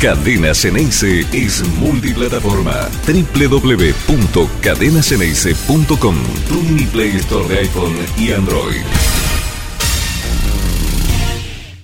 Cadena Ceneice es multiplataforma. www.cadenaceneice.com Tu mini Play Store de iPhone y Android.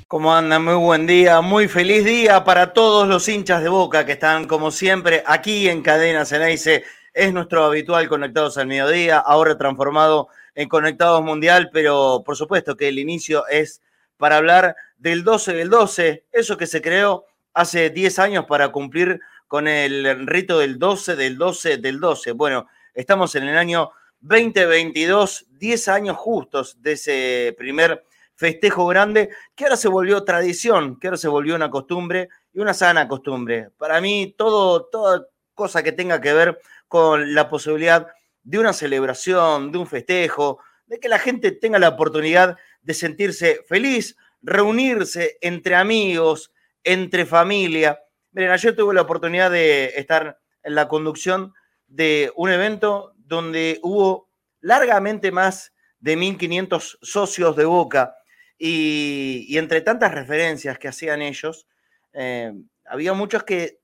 ¿Cómo andan? Muy buen día, muy feliz día para todos los hinchas de Boca que están como siempre aquí en Cadena Ceneice. Es nuestro habitual Conectados al Mediodía, ahora transformado en Conectados Mundial, pero por supuesto que el inicio es para hablar del 12 del 12, eso que se creó hace 10 años para cumplir con el rito del 12 del 12 del 12. Bueno, estamos en el año 2022, 10 años justos de ese primer festejo grande que ahora se volvió tradición, que ahora se volvió una costumbre y una sana costumbre. Para mí, todo, toda cosa que tenga que ver con la posibilidad de una celebración, de un festejo, de que la gente tenga la oportunidad de sentirse feliz, reunirse entre amigos, entre familia. Miren, ayer tuve la oportunidad de estar en la conducción de un evento donde hubo largamente más de 1.500 socios de Boca y, entre tantas referencias que hacían ellos, eh, había muchos que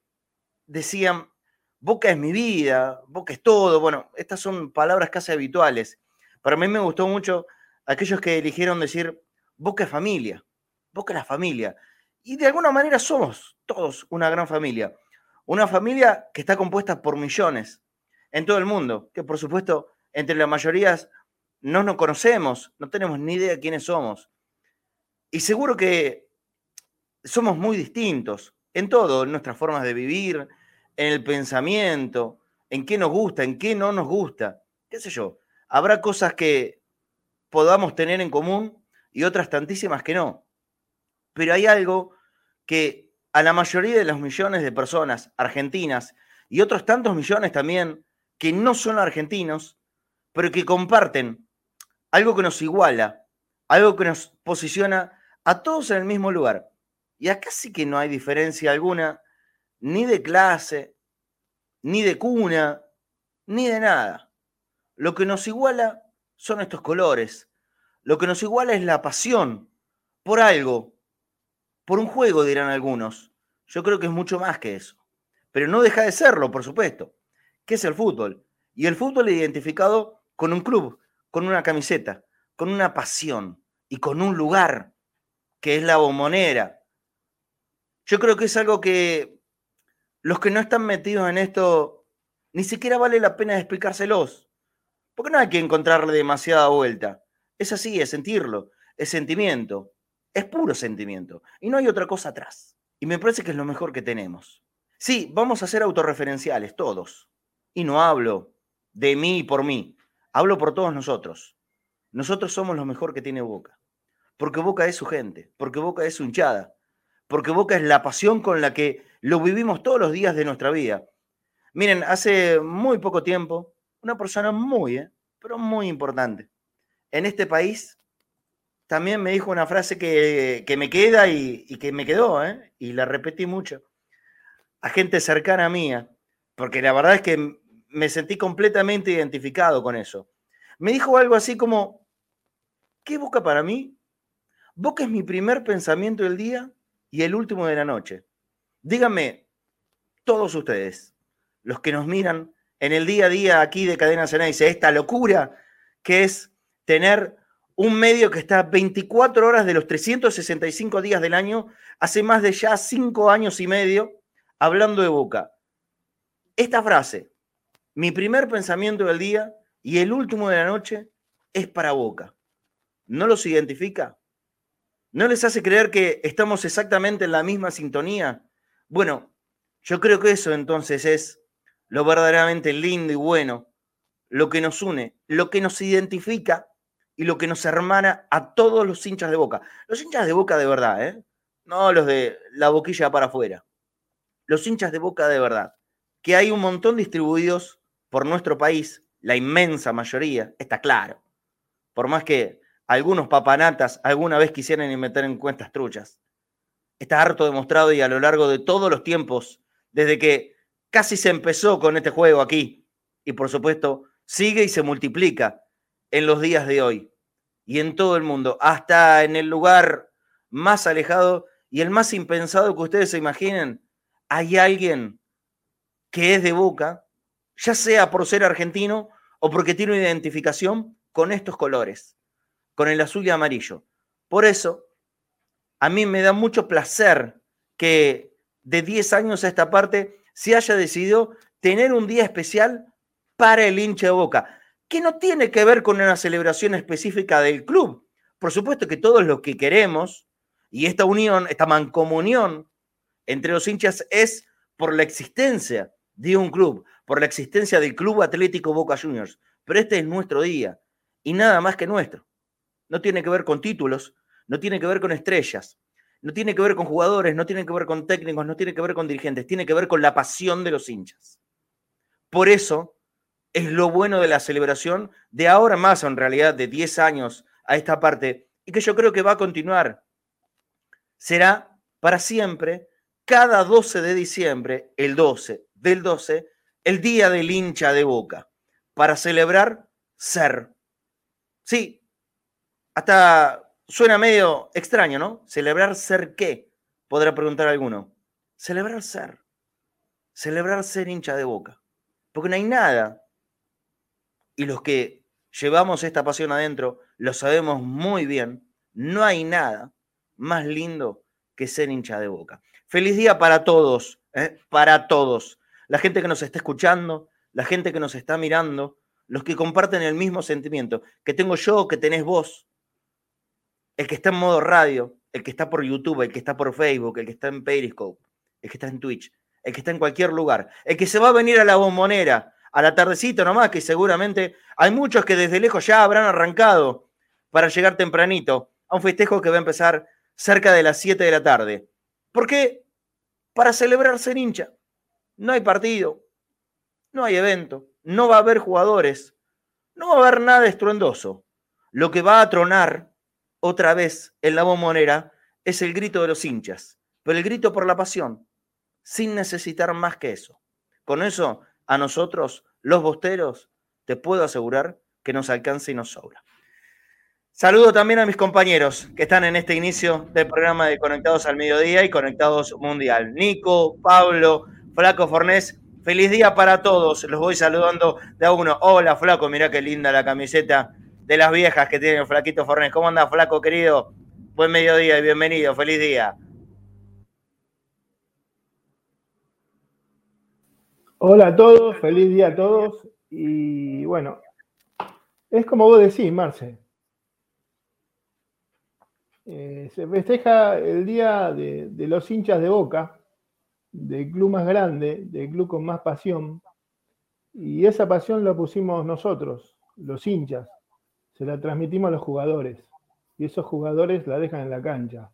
decían, Boca es mi vida, Boca es todo. Bueno, estas son palabras casi habituales. Para mí me gustó mucho aquellos que eligieron decir, Boca es familia, Boca es la familia. Y de alguna manera somos todos una gran familia. Una familia que está compuesta por millones en todo el mundo, que por supuesto entre la mayoría no nos conocemos, no tenemos ni idea de quiénes somos. Y seguro que somos muy distintos en todo, en nuestras formas de vivir, en el pensamiento, en qué nos gusta, en qué no nos gusta, qué sé yo. Habrá cosas que podamos tener en común y otras tantísimas que no. Pero hay algo que a la mayoría de los millones de personas argentinas y otros tantos millones también que no son argentinos, pero que comparten algo que nos iguala, algo que nos posiciona a todos en el mismo lugar. Y acá sí que no hay diferencia alguna, ni de clase, ni de cuna, ni de nada. Lo que nos iguala son estos colores. Lo que nos iguala es la pasión por algo, por un juego, dirán algunos. Yo creo que es mucho más que eso. Pero no deja de serlo, por supuesto. ¿Qué es el fútbol? Y el fútbol identificado con un club, con una camiseta, con una pasión y con un lugar, que es la bombonera. Yo creo que es algo que los que no están metidos en esto, ni siquiera vale la pena explicárselos. Porque no hay que encontrarle demasiada vuelta. Es así, es sentirlo, es sentimiento. Es puro sentimiento. Y no hay otra cosa atrás. Y me parece que es lo mejor que tenemos. Sí, vamos a ser autorreferenciales, todos. Y no hablo de mí y por mí. Hablo por todos nosotros. Nosotros somos lo mejor que tiene Boca. Porque Boca es su gente. Porque Boca es su hinchada. Porque Boca es la pasión con la que lo vivimos todos los días de nuestra vida. Miren, hace muy poco tiempo, una persona muy, eh, pero muy importante en este país también me dijo una frase que, me queda y, que me quedó, ¿eh? y la repetí mucho, a gente cercana mía, porque la verdad es que me sentí completamente identificado con eso. Me dijo algo así como, ¿qué Boca para mí? Boca es mi primer pensamiento del día y el último de la noche. Díganme, todos ustedes, los que nos miran en el día a día aquí de Cadena dice esta locura que es tener un medio que está 24 horas de los 365 días del año, hace más de ya 5 años y medio, hablando de Boca. Esta frase, mi primer pensamiento del día y el último de la noche, es para Boca. ¿No los identifica? ¿No les hace creer que estamos exactamente en la misma sintonía? Bueno, yo creo que eso entonces es lo verdaderamente lindo y bueno, lo que nos une, lo que nos identifica y lo que nos hermana a todos los hinchas de boca. Los hinchas de boca de verdad, ¿eh? No los de la boquilla para afuera. Los hinchas de boca de verdad. Que hay un montón distribuidos por nuestro país, la inmensa mayoría, está claro. Por más que algunos papanatas alguna vez quisieran meter en cuentas truchas. Está harto demostrado y a lo largo de todos los tiempos, desde que casi se empezó con este juego aquí, y por supuesto sigue y se multiplica en los días de hoy y en todo el mundo, hasta en el lugar más alejado y el más impensado que ustedes se imaginen, hay alguien que es de Boca, ya sea por ser argentino o porque tiene una identificación con estos colores, con el azul y amarillo. Por eso, a mí me da mucho placer que de 10 años a esta parte se haya decidido tener un día especial para el hincha de Boca, que no tiene que ver con una celebración específica del club. Por supuesto que todos lo que queremos y esta unión, esta mancomunión entre los hinchas es por la existencia de un club, por la existencia del Club Atlético Boca Juniors. Pero este es nuestro día y nada más que nuestro. No tiene que ver con títulos, no tiene que ver con estrellas, no tiene que ver con jugadores, no tiene que ver con técnicos, no tiene que ver con dirigentes, tiene que ver con la pasión de los hinchas. Por eso es lo bueno de la celebración de ahora más, en realidad, de 10 años a esta parte, y que yo creo que va a continuar. Será para siempre, cada 12 de diciembre, el 12 del 12, el día del hincha de boca, para celebrar ser. Sí, hasta Suena medio extraño, ¿no? Celebrar ser qué, podrá preguntar alguno. Celebrar ser. Celebrar ser hincha de boca. Porque no hay nada. Y los que llevamos esta pasión adentro lo sabemos muy bien. No hay nada más lindo que ser hincha de boca. Feliz día para todos, ¿eh? para todos. La gente que nos está escuchando, la gente que nos está mirando, los que comparten el mismo sentimiento que tengo yo, que tenés vos, el que está en modo radio, el que está por YouTube, el que está por Facebook, el que está en Periscope, el que está en Twitch, el que está en cualquier lugar, el que se va a venir a la bombonera a la tardecita nomás, que seguramente hay muchos que desde lejos ya habrán arrancado para llegar tempranito a un festejo que va a empezar cerca de las 7 de la tarde. ¿Por qué? Para celebrar ser hincha. No hay partido, no hay evento, no va a haber jugadores, no va a haber nada estruendoso. Lo que va a tronar otra vez en la bombonera es el grito de los hinchas, pero el grito por la pasión, sin necesitar más que eso. Con eso, a nosotros, los bosteros, te puedo asegurar que nos alcanza y nos sobra. Saludo también a mis compañeros que están en este inicio del programa de Conectados al Mediodía y Conectados Mundial. Nico, Pablo, Flaco Fornés, feliz día para todos. Los voy saludando de a uno. Hola, Flaco, mirá qué linda la camiseta de las viejas que tiene el flaquito Fornés. ¿Cómo anda, flaco querido? Buen mediodía y bienvenido, feliz día. Hola a todos, feliz día a todos. Y bueno, es como vos decís, Marce. Eh, se festeja el día de, los hinchas de Boca, del club más grande, del club con más pasión. Y esa pasión la pusimos nosotros, los hinchas se la transmitimos a los jugadores y esos jugadores la dejan en la cancha.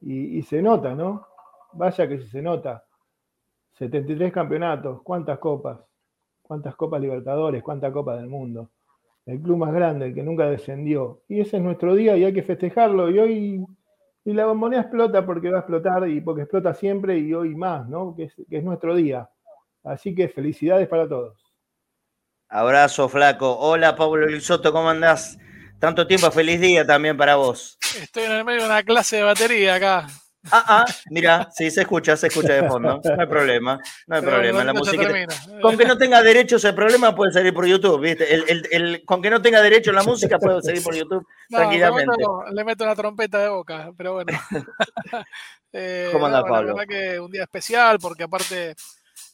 Y, se nota, ¿no? Vaya que se nota. 73 campeonatos, cuántas copas, cuántas copas Libertadores, cuántas copas del mundo. El club más grande, el que nunca descendió. Y ese es nuestro día y hay que festejarlo. Y hoy y la bombonera explota porque va a explotar y porque explota siempre y hoy más, ¿no? Que es, que es nuestro día. Así que felicidades para todos. Abrazo, flaco. Hola, Pablo Lisoto, ¿cómo andás? Tanto tiempo, feliz día también para vos. Estoy en el medio de una clase de batería acá. Ah, ah, mira, sí, se escucha, se escucha de fondo. No hay problema, no hay problema. La música. Con que no tenga derechos el problema puede salir por YouTube, ¿viste? El, con que no tenga derecho la música puede salir por YouTube tranquilamente. Le meto, una trompeta de boca, pero bueno. eh, ¿Cómo anda, Pablo? La verdad que un día especial porque aparte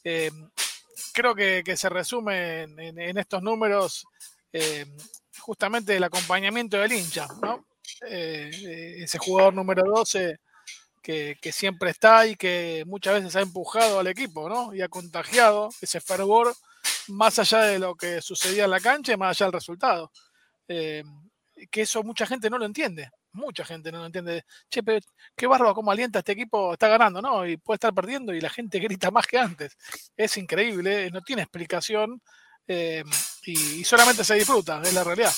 eh, creo que, se resume en, estos números eh, justamente el acompañamiento del hincha, ¿no? Eh, ese jugador número 12 que, siempre está y que muchas veces ha empujado al equipo, ¿no? Y ha contagiado ese fervor más allá de lo que sucedía en la cancha y más allá del resultado. Eh, que eso mucha gente no lo entiende mucha gente no lo entiende. Che, pero qué barba, cómo alienta este equipo, está ganando, ¿no? Y puede estar perdiendo y la gente grita más que antes. Es increíble, no tiene explicación eh, y, solamente se disfruta, es la realidad.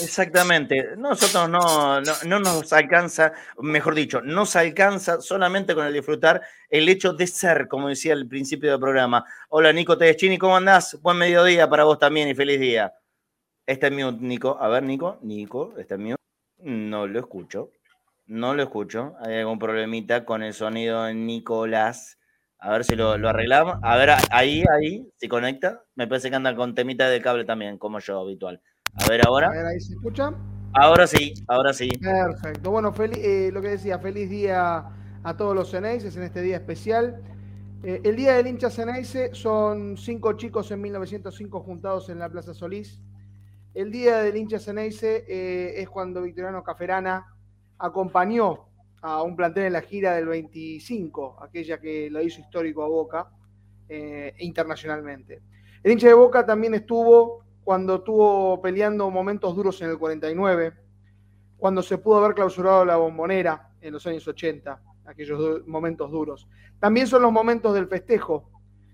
Exactamente. Nosotros no, no, nos alcanza, mejor dicho, nos alcanza solamente con el disfrutar el hecho de ser, como decía al principio del programa. Hola Nico Tedeschini, ¿cómo andás? Buen mediodía para vos también y feliz día. Este es mío, Nico. A ver, Nico, Nico, este es mío. No lo escucho. No lo escucho. Hay algún problemita con el sonido de Nicolás. A ver si lo, arreglamos. A ver, ahí, ahí, si conecta. Me parece que anda con temita de cable también, como yo habitual. A ver ahora. A ver, ahí se escucha. Ahora sí, ahora sí. Perfecto. Bueno, eh, lo que decía, feliz día a todos los Ceneices en este día especial. Eh, el día del hincha Ceneice son cinco chicos en 1905 juntados en la Plaza Solís. El día del hincha Ceneice eh, es cuando Victoriano Caferana acompañó a un plantel en la gira del 25, aquella que lo hizo histórico a Boca internacionalmente. El hincha de Boca también estuvo cuando estuvo peleando momentos duros en el 49, cuando se pudo haber clausurado la bombonera en los años 80, aquellos momentos duros. También son los momentos del festejo,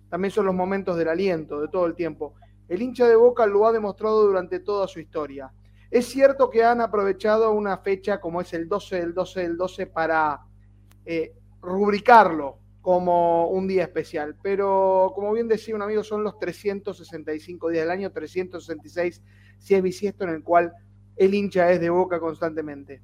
también son los momentos del aliento, de todo el tiempo. El hincha de Boca lo ha demostrado durante toda su historia. Es cierto que han aprovechado una fecha como es el 12 del 12 del 12 para eh, rubricarlo como un día especial, pero como bien decía un amigo, son los 365 días del año, 366 si es bisiesto en el cual el hincha es de boca constantemente.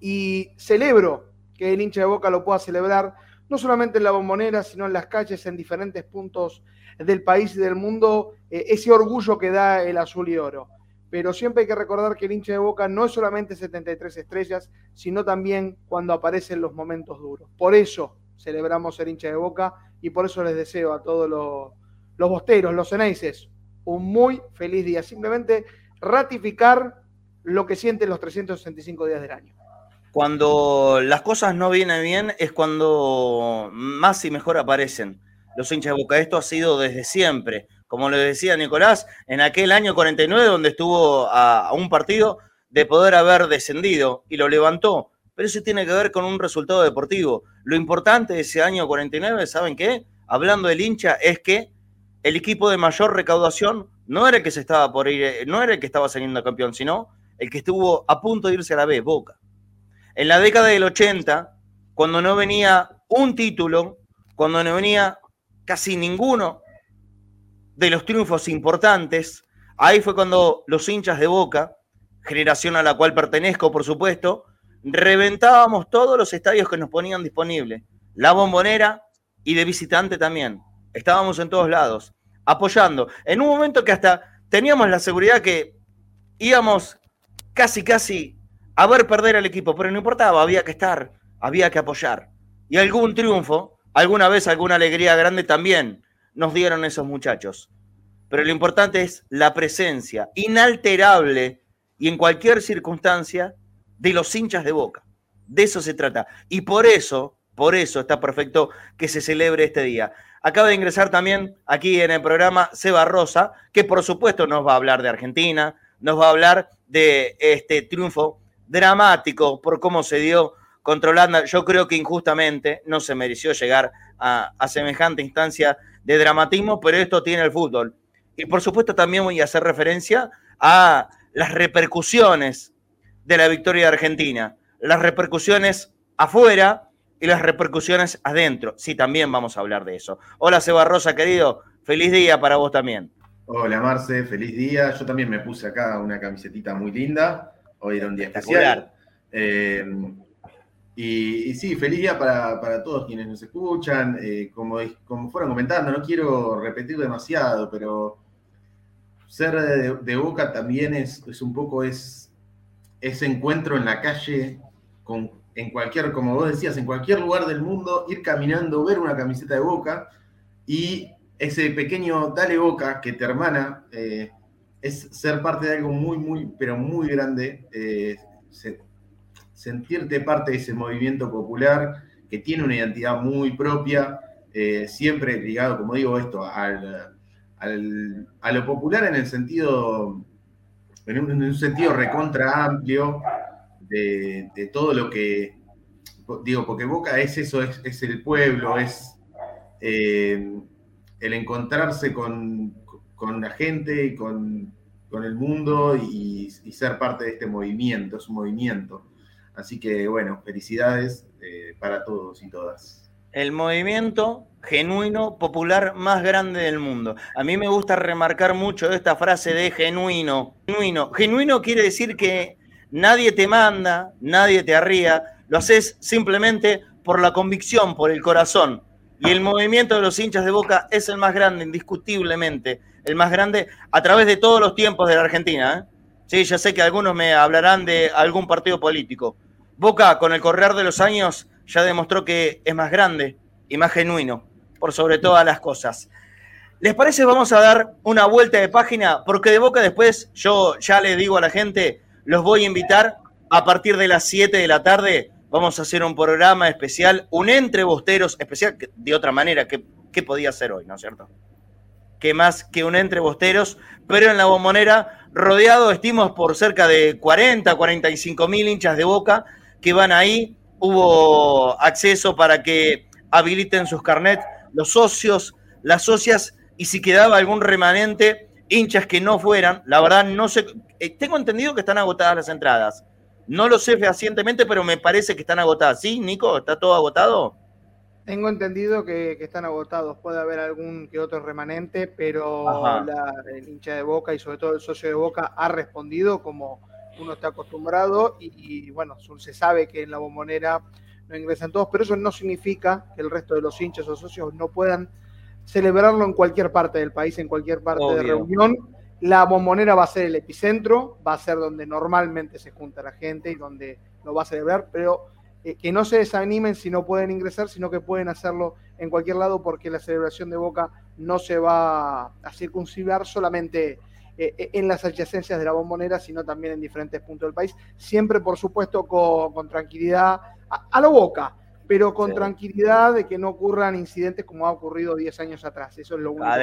Y celebro que el hincha de boca lo pueda celebrar, no solamente en la bombonera, sino en las calles, en diferentes puntos del país y del mundo, eh, ese orgullo que da el azul y oro pero siempre hay que recordar que el hincha de Boca no es solamente 73 estrellas, sino también cuando aparecen los momentos duros. Por eso celebramos el hincha de Boca y por eso les deseo a todos los, los bosteros, los ceneices, un muy feliz día. Simplemente ratificar lo que sienten los 365 días del año. Cuando las cosas no vienen bien es cuando más y mejor aparecen los hinchas de Boca. Esto ha sido desde siempre como le decía Nicolás, en aquel año 49 donde estuvo a, un partido de poder haber descendido y lo levantó. Pero eso tiene que ver con un resultado deportivo. Lo importante de ese año 49, ¿saben qué? Hablando del hincha, es que el equipo de mayor recaudación no era el que se estaba por ir, no era el que estaba saliendo campeón, sino el que estuvo a punto de irse a la B, Boca. En la década del 80, cuando no venía un título, cuando no venía casi ninguno de los triunfos importantes. Ahí fue cuando los hinchas de Boca, generación a la cual pertenezco, por supuesto, reventábamos todos los estadios que nos ponían disponibles. La bombonera y de visitante también. Estábamos en todos lados, apoyando. En un momento que hasta teníamos la seguridad que íbamos casi, casi a ver perder al equipo, pero no importaba, había que estar, había que apoyar. Y algún triunfo, alguna vez alguna alegría grande también nos dieron esos muchachos. Pero lo importante es la presencia inalterable y en cualquier circunstancia de los hinchas de boca. De eso se trata. Y por eso, por eso está perfecto que se celebre este día. Acaba de ingresar también aquí en el programa Seba Rosa, que por supuesto nos va a hablar de Argentina, nos va a hablar de este triunfo dramático por cómo se dio contra Holanda. Yo creo que injustamente no se mereció llegar a, a semejante instancia de dramatismo, pero esto tiene el fútbol. Y por supuesto también voy a hacer referencia a las repercusiones de la victoria de Argentina, las repercusiones afuera y las repercusiones adentro. Sí, también vamos a hablar de eso. Hola Seba Rosa, querido, feliz día para vos también. Hola Marce, feliz día. Yo también me puse acá una camisetita muy linda. Hoy era un día especial. Eh, y, sí, feliz día para, todos quienes nos escuchan. Eh, como, como fueron comentando, no quiero repetir demasiado, pero ser de, Boca también es, es, un poco es, ese encuentro en la calle, con, en cualquier, como vos decías, en cualquier lugar del mundo, ir caminando, ver una camiseta de Boca y ese pequeño dale Boca que te hermana, eh, es ser parte de algo muy, muy, pero muy grande. Eh, sentirte parte de ese movimiento popular que tiene una identidad muy propia, eh, siempre ligado, como digo, esto, al, a lo popular en el sentido, en un, sentido recontra amplio de, todo lo que, digo, porque Boca es eso, es, el pueblo, es eh, el encontrarse con, la gente y con, el mundo y, ser parte de este movimiento, es un movimiento. Así que bueno, felicidades eh, para todos y todas. El movimiento genuino, popular más grande del mundo. A mí me gusta remarcar mucho esta frase de genuino. Genuino, genuino quiere decir que nadie te manda, nadie te arría, lo haces simplemente por la convicción, por el corazón. Y el movimiento de los hinchas de Boca es el más grande, indiscutiblemente, el más grande a través de todos los tiempos de la Argentina. ¿eh? Sí, ya sé que algunos me hablarán de algún partido político. Boca, con el correr de los años, ya demostró que es más grande y más genuino, por sobre todas las cosas. ¿Les parece? Vamos a dar una vuelta de página, porque de Boca después, yo ya le digo a la gente, los voy a invitar a partir de las 7 de la tarde. Vamos a hacer un programa especial, un entre bosteros especial, de otra manera, que, ¿qué podía ser hoy, no es cierto? Que más que un entre bosteros, pero en la bombonera, rodeado, estimos, por cerca de 40, 45 mil hinchas de boca que van ahí. Hubo acceso para que habiliten sus carnets los socios, las socias y si quedaba algún remanente, hinchas que no fueran, la verdad no sé, eh, tengo entendido que están agotadas las entradas. No lo sé fehacientemente, pero me parece que están agotadas. ¿Sí, Nico? ¿Está todo agotado? Tengo entendido que, están agotados. Puede haber algún que otro remanente, pero el hincha de Boca y sobre todo el socio de Boca ha respondido como uno está acostumbrado y, y bueno, se sabe que en la bombonera no ingresan todos, pero eso no significa que el resto de los hinchas o socios no puedan celebrarlo en cualquier parte del país, en cualquier parte de reunión. La bombonera va a ser el epicentro, va a ser donde normalmente se junta la gente y donde lo va a celebrar, pero eh, que no se desanimen si no pueden ingresar, sino que pueden hacerlo en cualquier lado porque la celebración de Boca no se va a circuncivar solamente eh, eh, en las adyacencias de la bombonera, sino también en diferentes puntos del país, siempre por supuesto con, tranquilidad, a, lo Boca, pero con tranquilidad de que no ocurran incidentes como ha ocurrido 10 años atrás. Eso es lo único. Ah,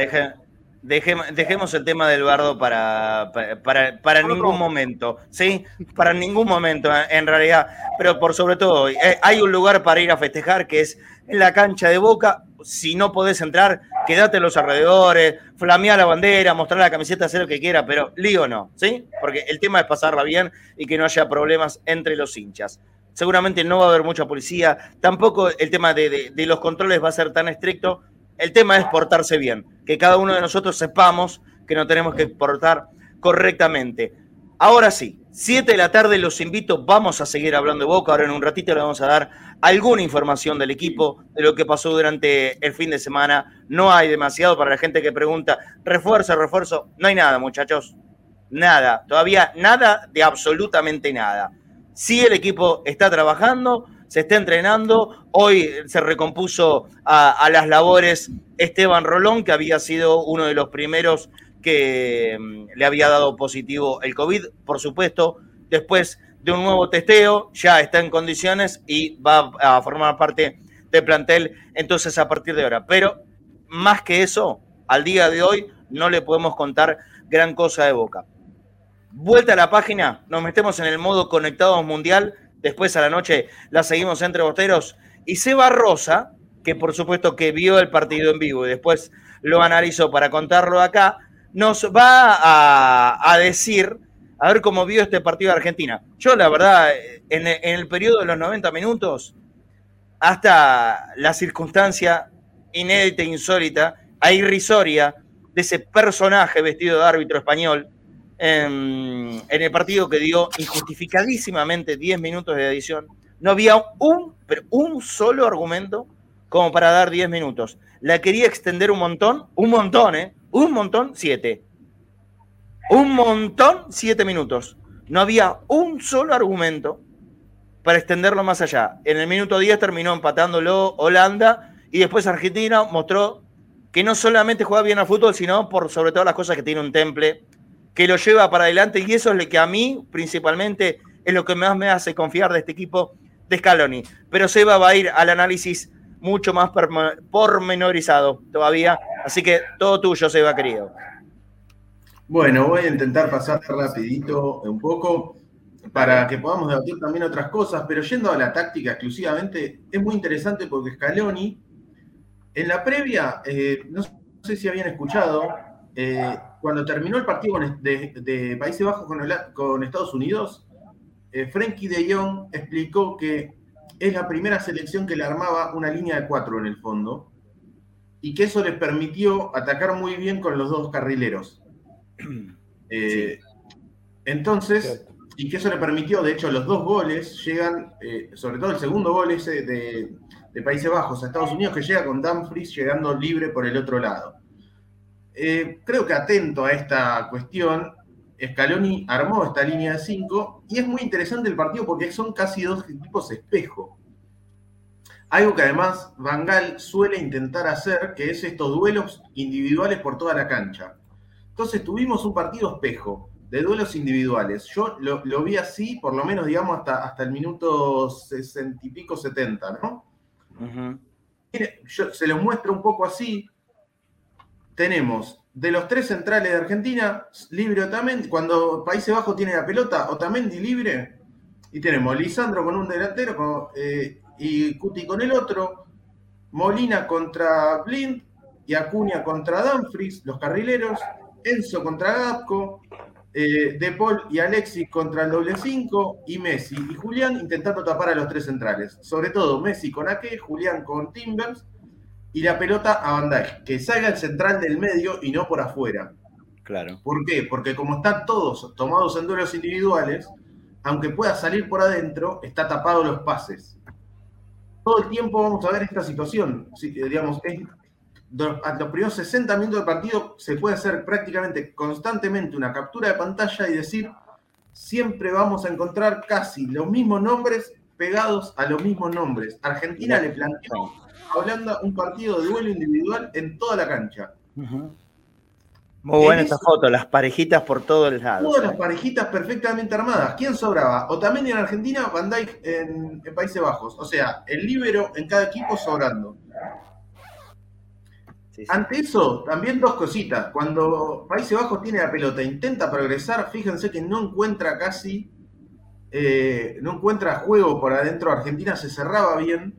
dejemos el tema del bardo para, para, para, ningún momento, ¿sí? Para ningún momento, en realidad. Pero por sobre todo, eh, hay un lugar para ir a festejar que es en la cancha de Boca. Si no podés entrar, quédate en los alrededores, flamea la bandera, mostrar la camiseta, hacer lo que quiera, pero lío no, ¿sí? Porque el tema es pasarla bien y que no haya problemas entre los hinchas seguramente no va a haber mucha policía, tampoco el tema de, los controles va a ser tan estricto, el tema es portarse bien, que cada uno de nosotros sepamos que no tenemos que portar correctamente. Ahora sí, 7 de la tarde los invito, vamos a seguir hablando de Boca, ahora en un ratito le vamos a dar alguna información del equipo, de lo que pasó durante el fin de semana. No hay demasiado para la gente que pregunta, refuerzo, refuerzo, no hay nada muchachos, nada, todavía nada de absolutamente nada. Sí, el equipo está trabajando, se está entrenando. Hoy se recompuso a, las labores Esteban Rolón, que había sido uno de los primeros que mm, le había dado positivo el COVID. Por supuesto, después de un nuevo testeo, ya está en condiciones y va a formar parte del plantel entonces a partir de ahora. Pero más que eso, al día de hoy no le podemos contar gran cosa de boca. Vuelta a la página, nos metemos en el modo conectados mundial. Después a la noche la seguimos entre boteros. Y Seba Rosa, que por supuesto que vio el partido en vivo y después lo analizó para contarlo acá, nos va a, decir, a ver cómo vio este partido de Argentina. Yo la verdad, en, el periodo de los 90 minutos, hasta la circunstancia inédita, insólita, a irrisoria de ese personaje vestido de árbitro español, en, el partido que dio injustificadísimamente 10 minutos de edición. No había un, pero un solo argumento como para dar 10 minutos. La quería extender un montón, un montón, ¿eh? Un montón, 7. Un montón, 7 minutos. No había un solo argumento para extenderlo más allá. En el minuto 10 terminó empatándolo Holanda y después Argentina mostró que no solamente juega bien al fútbol, sino por sobre todas las cosas que tiene un temple que lo lleva para adelante y eso es lo que a mí principalmente es lo que más me hace confiar de este equipo de Scaloni. Pero Seba va a ir al análisis mucho más pormenorizado todavía, así que todo tuyo, Seba, querido. Bueno, voy a intentar pasar rapidito un poco para que podamos debatir también otras cosas, pero yendo a la táctica exclusivamente, es muy interesante porque Scaloni, en la previa, eh, no sé si habían escuchado, eh, cuando terminó el partido de, Países Bajos con, Estados Unidos, eh, Frankie de Jong explicó que es la primera selección que le armaba una línea de cuatro en el fondo y que eso les permitió atacar muy bien con los dos carrileros. Eh, entonces, y que eso le permitió, de hecho, los dos goles llegan, sobre todo el segundo gol ese de, de Países Bajos a Estados Unidos que llega con Dumfries llegando libre por el otro lado. Eh, creo que atento a esta cuestión, Scaloni armó esta línea de 5 y es muy interesante el partido porque son casi dos equipos espejo. Algo que además Van suele intentar hacer, que es estos duelos individuales por toda la cancha. Entonces tuvimos un partido espejo de duelos individuales. Yo lo, vi así, por lo menos, digamos, hasta, hasta el minuto sesenta y pico, setenta, ¿no? yo se los muestro un poco así. Tenemos de los tres centrales de Argentina, libre Otamendi, cuando Países Bajos tiene la pelota, Otamendi libre, y tenemos Lisandro con un delantero eh, y Cuti con el otro, Molina contra Blind y Acuña contra Danfries, los carrileros, Enzo contra Gapco, eh, De Paul y Alexis contra el doble 5 y Messi y Julián intentando tapar a los tres centrales. Sobre todo Messi con Ake, Julián con Timbers y la pelota a Bandai. Que salga el central del medio y no por afuera. Claro. ¿Por qué? Porque como están todos tomados en duelos individuales, aunque pueda salir por adentro, está tapado los pases. Todo el tiempo vamos a ver esta situación. digamos, es a los primeros 60 minutos del partido se puede hacer prácticamente constantemente una captura de pantalla y decir, siempre vamos a encontrar casi los mismos nombres pegados a los mismos nombres. Argentina le planteó a Holanda un partido de duelo individual en toda la cancha. Muy buena esta foto, las parejitas por todos lados. Todas las parejitas perfectamente armadas. ¿Quién sobraba? O también en Argentina, Van Dijk en, en Países Bajos. O sea, el líbero en cada equipo sobrando. Ante eso, también dos cositas. Cuando Países Bajos tiene la pelota e intenta progresar, fíjense que no encuentra casi, eh, no encuentra juego por adentro. Argentina se cerraba bien.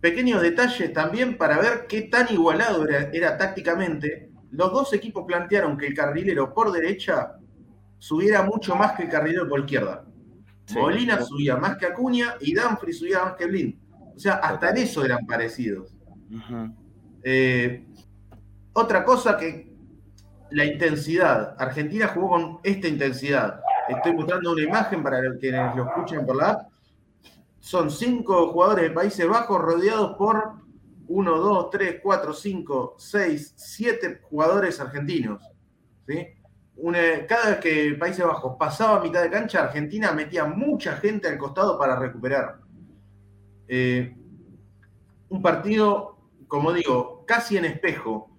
Pequeños detalles también para ver qué tan igualado era, tácticamente. Los dos equipos plantearon que el carrilero por derecha subiera mucho más que el carrilero por izquierda. Molina subía más que Acuña y Danfrey subía más que Blind. O sea, hasta en eso eran parecidos. Eh, otra cosa que la intensidad. Argentina jugó con esta intensidad. Estoy mostrando una imagen para quienes lo escuchen por la app. Son cinco jugadores de Países Bajos rodeados por 1, 2, 3, 4, 5, 6, 7 jugadores argentinos. cada vez que Países Bajos pasaba a mitad de cancha, Argentina metía mucha gente al costado para recuperar. Eh, un partido como digo, casi en espejo.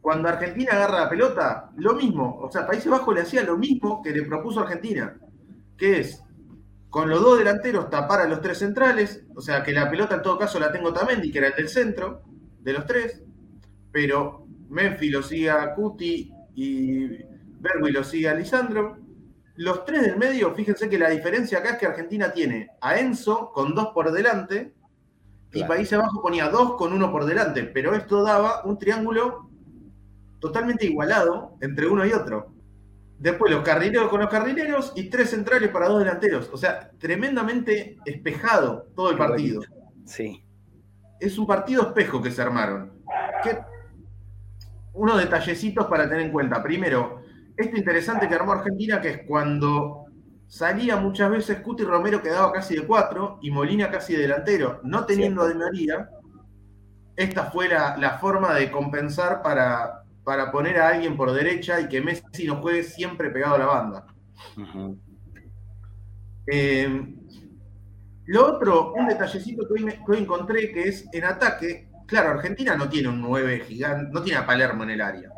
Cuando Argentina agarra la pelota, lo mismo. O sea, Países Bajos le hacía lo mismo que le propuso Argentina, que es con los dos delanteros tapar a los tres centrales, o sea, que la pelota en todo caso la tengo Tamendi, que era el del centro, de los tres, pero Memphis lo sigue a Cuti y Bergui lo sigue a Lisandro. Los tres del medio, fíjense que la diferencia acá es que Argentina tiene a Enzo con dos por delante, y Países Bajos ponía dos con uno por delante, pero esto daba un triángulo totalmente igualado entre uno y otro. Después los carrileros con los carrileros y tres centrales para dos delanteros. O sea, tremendamente espejado todo el partido. Sí. Es un partido espejo que se armaron. Unos detallecitos para tener en cuenta. Primero, esto interesante que armó Argentina, que es cuando salía muchas veces Cuti Romero quedaba casi de cuatro y Molina casi de delantero. No teniendo a De María, esta fue la, forma de compensar para, para, poner a alguien por derecha y que Messi no juegue siempre pegado a la banda. Eh, lo otro, un detallecito que hoy, encontré que es en ataque. Claro, Argentina no tiene un 9 gigante, no tiene a Palermo en el área,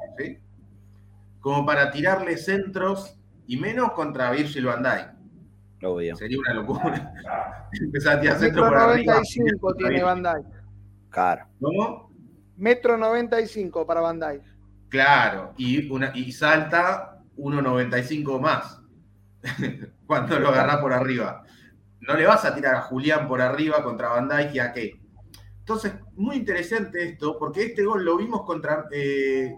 Como para tirarle centros y menos contra Virgil van Dijk. Obvio. Sería una locura. A centro por 95 tiene Van Dijk. Claro. ¿Cómo? Metro 95 para Van Dijk. Claro, y, una, y salta 1.95 más cuando lo agarra por arriba. No le vas a tirar a Julián por arriba contra Van Dijk y a qué. Entonces, muy interesante esto, porque este gol lo vimos contra eh,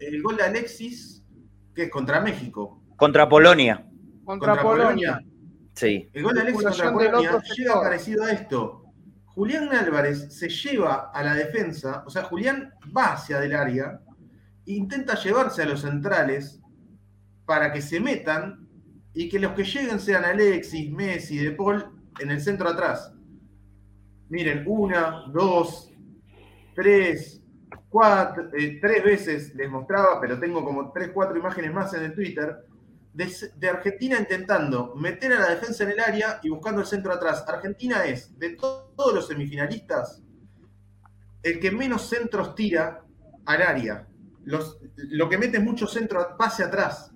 el gol de Alexis, que es contra México. Contra Polonia. Contra, Polonia. Sí. El gol de Alexis contra Polonia llega parecido a esto. Julián Álvarez se lleva a la defensa, o sea, Julián va hacia del área e intenta llevarse a los centrales para que se metan y que los que lleguen sean Alexis, Messi, De Paul en el centro atrás. Miren, una, dos, tres, cuatro, eh, tres veces les mostraba, pero tengo como tres, cuatro imágenes más en el Twitter, de, Argentina intentando meter a la defensa en el área y buscando el centro atrás. Argentina es, de todos los semifinalistas, el que menos centros tira al área. lo que mete es mucho centro, pase atrás.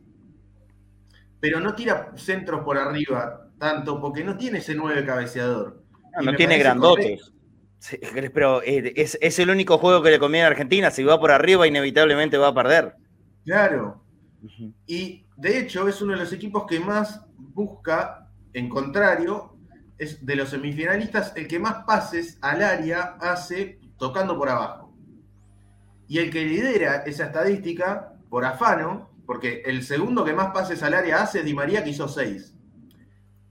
Pero no tira centros por arriba tanto, porque no tiene ese nueve cabeceador. No, tiene grandotes. pero eh, es, el único juego que le conviene a Argentina. Si va por arriba, inevitablemente va a perder. Claro. Y de hecho, es uno de los equipos que más busca, en contrario, es de los semifinalistas, el que más pases al área hace tocando por abajo. Y el que lidera esa estadística, por afano, porque el segundo que más pases al área hace es Di María, que hizo 6.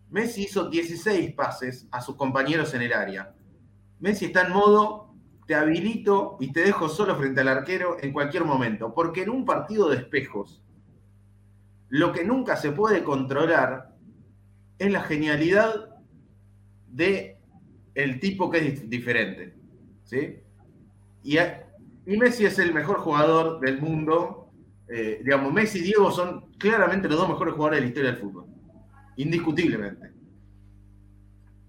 Messi hizo 16 pases a sus compañeros en el área. Messi está en modo, te habilito y te dejo solo frente al arquero en cualquier momento, porque en un partido de espejos, lo que nunca se puede controlar es la genialidad de el tipo que es diferente. ¿sí? Y, Messi es el mejor jugador del mundo. Eh, digamos, Messi y Diego son claramente los dos mejores jugadores de la historia del fútbol. Indiscutiblemente.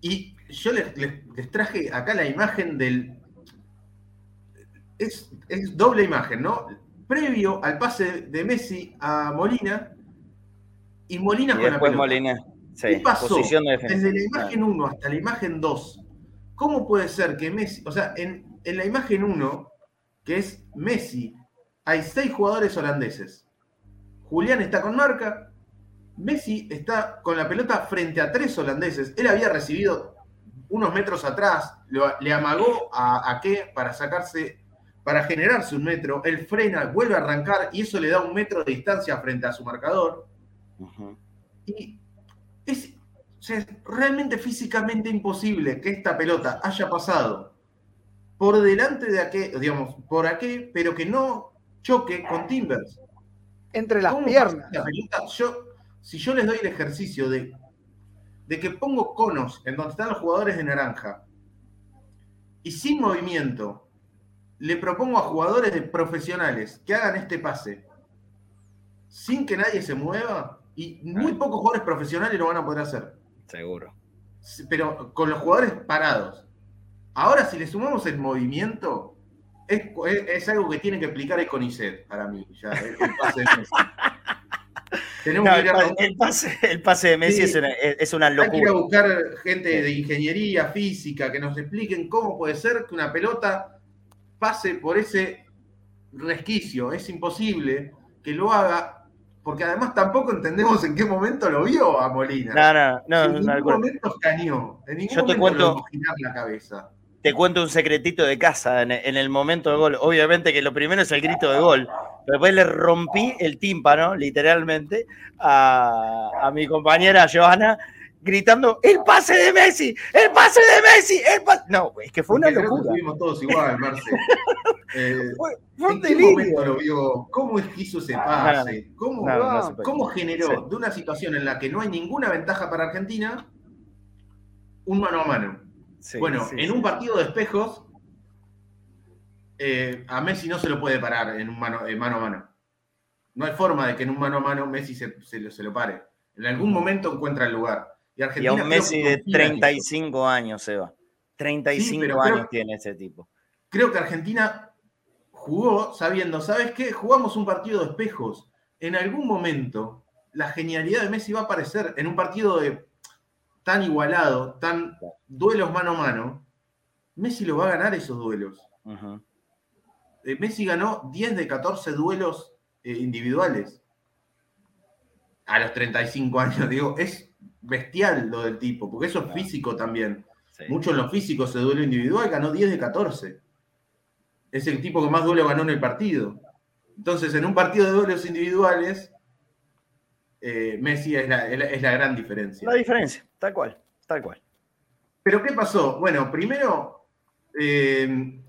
Y yo les, traje acá la imagen del. Es, doble imagen, ¿no? Previo al pase de Messi a Molina y Molina con la pelota. Molina. ¿Qué pasó? Desde la imagen 1 hasta la imagen 2, ¿cómo puede ser que Messi, o sea, en, en la imagen 1, que es Messi, hay seis jugadores holandeses. Julián está con marca, Messi está con la pelota frente a tres holandeses. Él había recibido unos metros atrás, le amagó a, a qué para sacarse, para generarse un metro. Él frena, vuelve a arrancar y eso le da un metro de distancia frente a su marcador. Y es, realmente físicamente imposible que esta pelota haya pasado por delante de aquel, digamos, por aquel, pero que no choque con Timbers. Entre las piernas. Yo, si yo les doy el ejercicio de, de que pongo conos en donde están los jugadores de naranja y sin movimiento le propongo a jugadores de profesionales que hagan este pase sin que nadie se mueva, y muy pocos jugadores profesionales lo van a poder hacer. Seguro. Pero con los jugadores parados. Ahora, si le sumamos el movimiento, es, algo que tiene que explicar el CONICET para mí. Ya, el, pase de Messi. Tenemos que ir a... el, pase, el pase de Messi es, una, es, una, locura. Hay que ir a buscar gente de ingeniería física que nos expliquen cómo puede ser que una pelota pase por ese resquicio. Es imposible que lo haga porque además tampoco entendemos en qué momento lo vio a Molina. No, no, no. En ningún momento escaneó. En ningún Yo te momento cuento, la cabeza. Te cuento un secretito de casa en, el momento del gol. Obviamente que lo primero es el grito de gol. Pero después le rompí el tímpano, literalmente, a, a mi compañera Joana gritando el pase de Messi, el pase de Messi, el pase. No, es que fue una locura. Estuvimos todos igual, Marce. Eh, ¿En qué momento lo vio? ¿Cómo hizo ese pase? ¿Cómo, ¿cómo generó de una situación en la que no hay ninguna ventaja para Argentina un mano a mano? bueno, en un partido de espejos, eh, a Messi no se lo puede parar en un mano, mano a mano. No hay forma de que en un mano a mano Messi se, se lo pare. En algún momento encuentra el lugar. Y, a un Messi de 35 años, Eva. 35 años tiene ese tipo. Creo que Argentina jugó sabiendo, ¿sabes qué? Jugamos un partido de espejos. En algún momento la genialidad de Messi va a aparecer en un partido de, tan igualado, tan duelos mano a mano. Messi lo va a ganar esos duelos. Eh, Messi ganó 10 de 14 duelos eh, individuales a los 35 años. Digo, es bestial lo del tipo, porque eso es físico también. Muchos en los físicos se duelo individual, ganó 10 de 14. Es el tipo que más duelo ganó en el partido. Entonces, en un partido de duelos individuales, eh, Messi es la, gran diferencia. La diferencia, tal cual, tal cual. Pero ¿qué pasó? Bueno, primero, eh,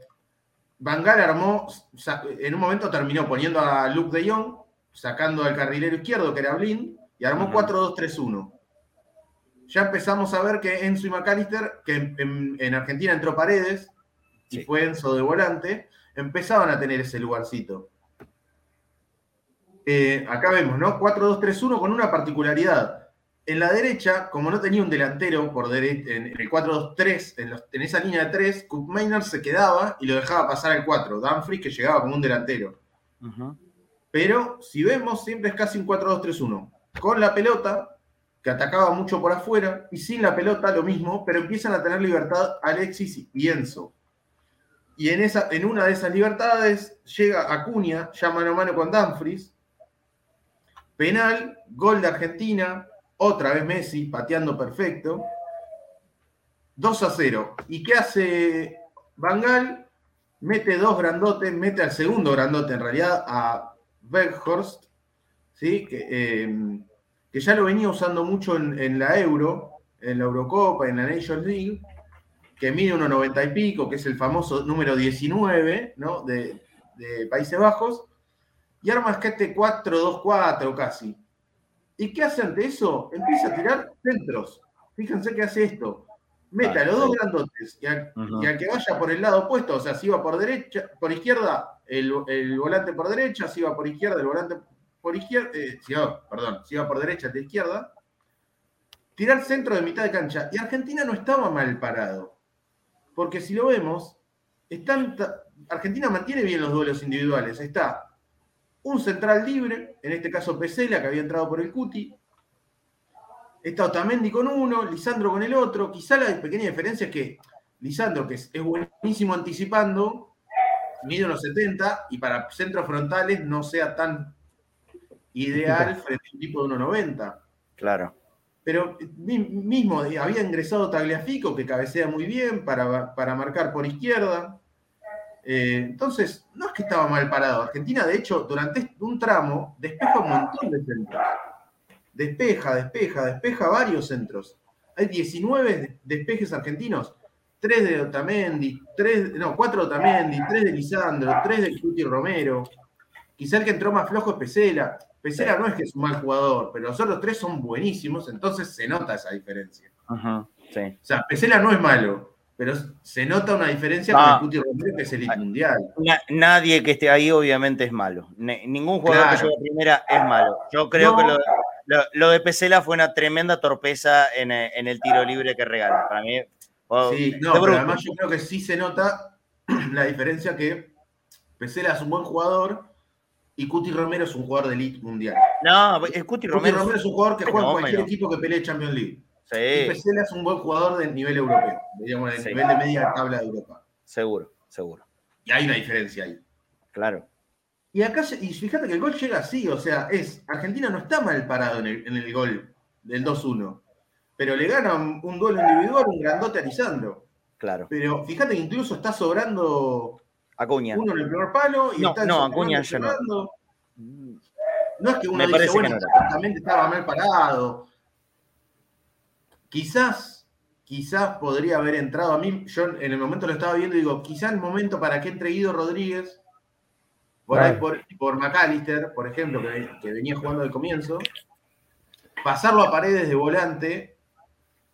armó, en un momento terminó poniendo a Luke de Jong, sacando al carrilero izquierdo, que era Blin, y armó 4-2-3-1. ya empezamos a ver que Enzo y McAllister, que en, Argentina entró Paredes y fue Enzo de volante, empezaban a tener ese lugarcito. Eh, acá vemos, ¿no? 4-2-3-1 con una particularidad. En la derecha, como no tenía un delantero por derecha, en, el 4-2-3, en, esa línea de 3, Cook Maynard se quedaba y lo dejaba pasar al 4. Dumfries que llegaba como un delantero. Pero si vemos, siempre es casi un 4-2-3-1. Con la pelota, que atacaba mucho por afuera, y sin la pelota lo mismo, pero empiezan a tener libertad Alexis y Enzo. Y en, esa, en una de esas libertades llega Acuña, ya mano a mano con Dumfries. Penal, gol de Argentina, otra vez Messi pateando perfecto. 2 a 0. ¿Y qué hace Bangal? Mete dos grandotes, mete al segundo grandote en realidad, a Berghorst, ¿sí? que, eh, que ya lo venía usando mucho en, la Euro, en la Eurocopa, en la Nations League, que mide 1,90 y pico, que es el famoso número 19 ¿no? de, Países Bajos, y arma este 4-2-4 casi. ¿Y qué hace ante eso? Empieza a tirar centros. Fíjense que hace esto. Mete a los dos grandotes y al, que vaya por el lado opuesto, o sea, si va por derecha, por izquierda, el, el, volante por derecha, si va por izquierda, el volante por izquierda, eh, si va, perdón, si va por derecha, de izquierda, tirar centro de mitad de cancha. Y Argentina no estaba mal parado. Porque si lo vemos, están, Argentina mantiene bien los duelos individuales. Está un central libre, en este caso Pesela, que había entrado por el Cuti. Está Otamendi con uno, Lisandro con el otro. Quizá la pequeña diferencia es que Lisandro, que es, buenísimo anticipando, mide unos 70 y para centros frontales no sea tan ideal frente a un tipo de 1,90. Claro. Pero mismo había ingresado Tagliafico, que cabecea muy bien para, para marcar por izquierda. Eh, entonces, no es que estaba mal parado. Argentina, de hecho, durante un tramo, despeja un montón de centros. Despeja, despeja, despeja varios centros. Hay 19 despejes argentinos. 3 de Otamendi, 3, no, 4 de Otamendi, 3 de Lisandro, 3 de Cuti Romero. Quizá el que entró más flojo es Pesela. Pesera no es que es un mal jugador, pero los otros tres son buenísimos, entonces se nota esa diferencia. O sea, Pesela no es malo, pero se nota una diferencia con el Cuti Romero, que es el mundial. nadie que esté ahí, obviamente, es malo. ningún jugador que llegue a primera es malo. Yo creo que lo, de Pesela fue una tremenda torpeza en, el tiro libre que regala. Para mí. sí, no, pero además yo creo que sí se nota la diferencia que Pesela es un buen jugador y Cuti Romero es un jugador de elite mundial. No, es Cuti Romero. Cuti Romero es un jugador que juega en cualquier equipo que pelee Champions League. Sí. Y Pesela es un buen jugador de nivel europeo, digamos, de nivel de media tabla de Europa. Seguro, seguro. Y hay una diferencia ahí. Claro. Y acá, y fíjate que el gol llega así, o sea, es, Argentina no está mal parado en el, gol del 2-1, pero le gana un, duelo individual un grandote a Lisandro. Claro. Pero fíjate que incluso está sobrando Acuña. Uno en el primer palo y no, no, Acuña ya no. No es que uno dice, bueno, también estaba mal parado. Quizás, quizás podría haber entrado a mí, yo en el momento lo estaba viendo y digo, quizás el momento para que entre Guido Rodríguez, por ahí por, por McAllister, por ejemplo, que, venía jugando al comienzo, pasarlo a paredes de volante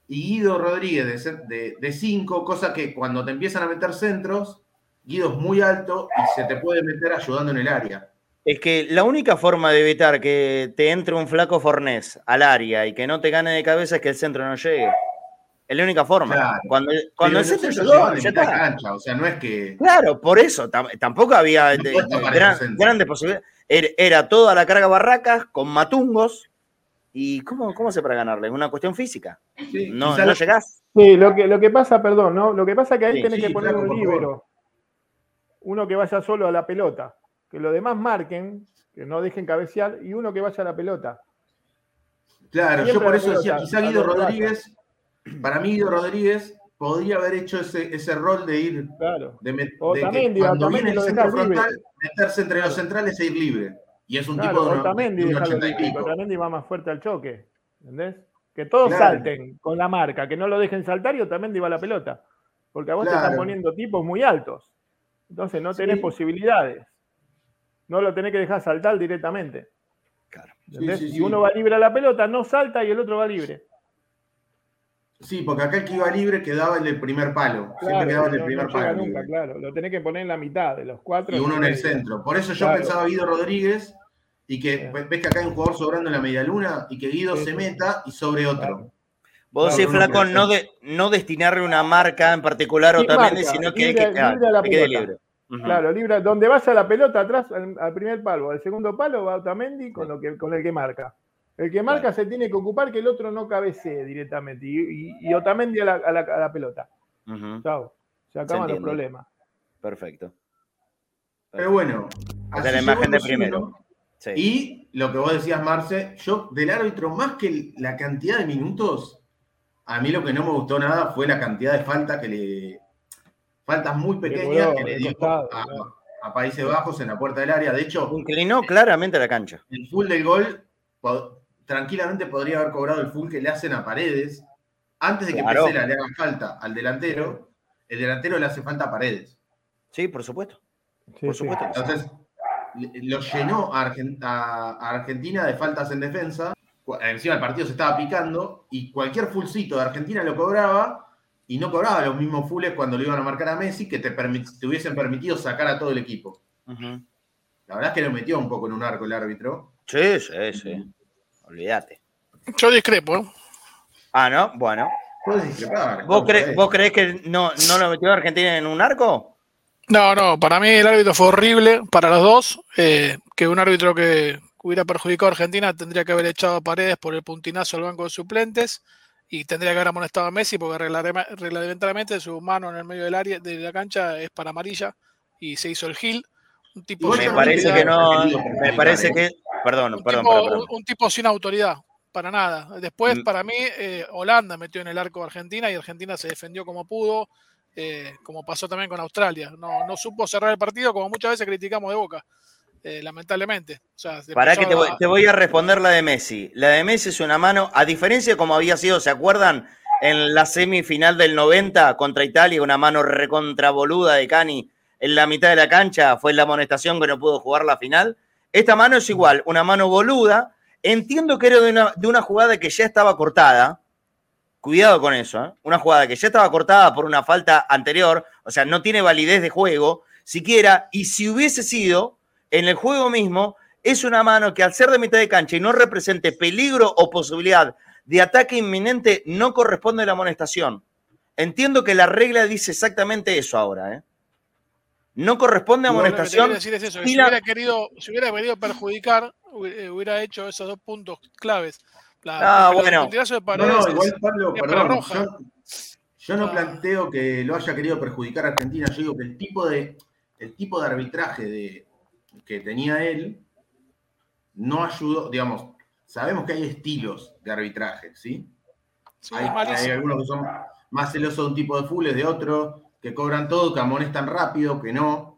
y Guido Rodríguez de 5, cosa que cuando te empiezan a meter centros, Guido es muy alto y se te puede meter ayudando en el área. Es que la única forma de evitar que te entre un flaco fornés al área y que no te gane de cabeza es que el centro no llegue. Es la única forma. Cuando, cuando el centro llegó, ya está. Cancha, o sea, no es que. Claro, por eso. tampoco había grandes posibilidades. Era, toda la carga barracas con matungos. ¿Y cómo, cómo se para ganarle? Es una cuestión física. no, no llegás. Sí, lo que, lo que pasa, perdón, ¿no? Lo que pasa es que ahí tenés que poner un libro uno que vaya solo a la pelota, que los demás marquen, que no dejen cabecear, y uno que vaya a la pelota. Claro, yo por eso decía, quizá Guido Rodríguez, para mí Guido Rodríguez podría haber hecho ese, ese rol de ir, claro. de, de que cuando viene el centro frontal, meterse entre los centrales e ir libre. Y es un tipo de, Otamendi, de Otamendi va más fuerte al choque, ¿entendés? Que todos salten con la marca, que no lo dejen saltar y Otamendi va a la pelota. Porque a vos te están poniendo tipos muy altos. Entonces no tenés posibilidades. No lo tenés que dejar saltar directamente. Claro. si uno va libre a la pelota, no salta y el otro va libre. Sí, porque acá el que iba libre quedaba el del primer palo. Siempre Claro, quedaba el del no- primer no palo. nunca, libre. claro. Lo tenés que poner en la mitad de los cuatro. Y uno en el medio. centro. Por eso yo Claro. pensaba Guido Rodríguez y que ves que acá hay un jugador sobrando en la media luna y que Guido Sí, se sí. meta y sobre otro. Claro. Vos Claro, decís, uno Flaco, no, de, no destinarle una marca en particular Otamendi, marca, sino que, libre- hay que, libre la que quede libre. Claro, libre, donde vas a la pelota atrás, al, al primer palo, al segundo palo va Otamendi con, lo que, con el que marca. El que marca se tiene que ocupar que el otro no cabecee directamente. Y, y- y Otamendi a la, a la- a la pelota. Chao. Se acaban los problemas. Perfecto. Pero bueno. Es la imagen de primero. uno. Sí. Y lo que vos decías, Marce, yo del árbitro, más que la cantidad de minutos, a mí lo que no me gustó nada fue la cantidad de faltas que le. Faltas muy pequeñas que le dio costado, a, Países Bajos en la puerta del área. De hecho, Inclinó claramente la cancha. el full del gol po- tranquilamente podría haber cobrado el full que le hacen a Paredes. Antes de que Claro. Pesela le haga falta al delantero, el delantero le hace falta a Paredes. Sí, por supuesto. Sí, Por supuesto. sí. Entonces, lo llenó a Argentina de faltas en defensa. Encima el partido se estaba picando y cualquier fullcito de Argentina lo cobraba y no cobraba los mismos fulles cuando le iban a marcar a Messi que te, te hubiesen permitido sacar a todo el equipo. La verdad es que lo metió un poco en un arco el árbitro. Sí, sí, sí. Olvídate. Yo discrepo. ¿eh? Ah, ¿no? Bueno. ¿Vos, cre-. ¿Vos creés que no, no lo metió Argentina en un arco? No, no, para mí el árbitro fue horrible para los dos. eh, que un árbitro que hubiera perjudicado a Argentina tendría que haber echado a Paredes por el puntinazo al banco de suplentes y tendría que haber amonestado a Messi porque reglamentariamente su mano en el medio del área de la cancha es para amarilla y se hizo el Gil. Un tipo Me parece que no. Me parece que. Perdón, un perdón, tipo, perdón, perdón. un- un tipo sin autoridad, para nada. Después, Mm. para mí, eh, Holanda metió en el arco de Argentina y Argentina se defendió como pudo, eh, como pasó también con Australia. No, no supo cerrar el partido, como muchas veces criticamos de Boca, eh, lamentablemente. O sea, se Pará que empezó te voy, a- te voy a responder la de Messi. La de Messi es una mano, a diferencia de como había sido, ¿se acuerdan? En la semifinal del 90 contra Italia, una mano recontraboluda de Cani en la mitad de la cancha, fue la amonestación que no pudo jugar la final. Esta mano es igual, una mano boluda. Entiendo que era de una, de una jugada que ya estaba cortada. Cuidado con eso, ¿eh? Una jugada que ya estaba cortada por una falta anterior, o sea, no tiene validez de juego, siquiera, y si hubiese sido en el juego mismo, es una mano que al ser de mitad de cancha y no represente peligro o posibilidad de ataque inminente, no corresponde a la amonestación. Entiendo que la regla dice exactamente eso ahora, ¿eh? No corresponde a Lo que te amonestación. quiero decir es eso, que y si, la- hubiera querido, si hubiera querido perjudicar, eh, hubiera hecho esos dos puntos claves. La, Ah, bueno. de No, Paredes no, es- igual Pablo, perdón. roja. Yo, yo no Ah. planteo que lo haya querido perjudicar a Argentina. Yo digo que el tipo de, el tipo de arbitraje de, que tenía él no ayudó, digamos, sabemos que hay estilos de arbitraje, ¿sí? sí, hay, algunos que son más celosos de un tipo de fulles, de otro, que cobran todo, que amonestan rápido, que no.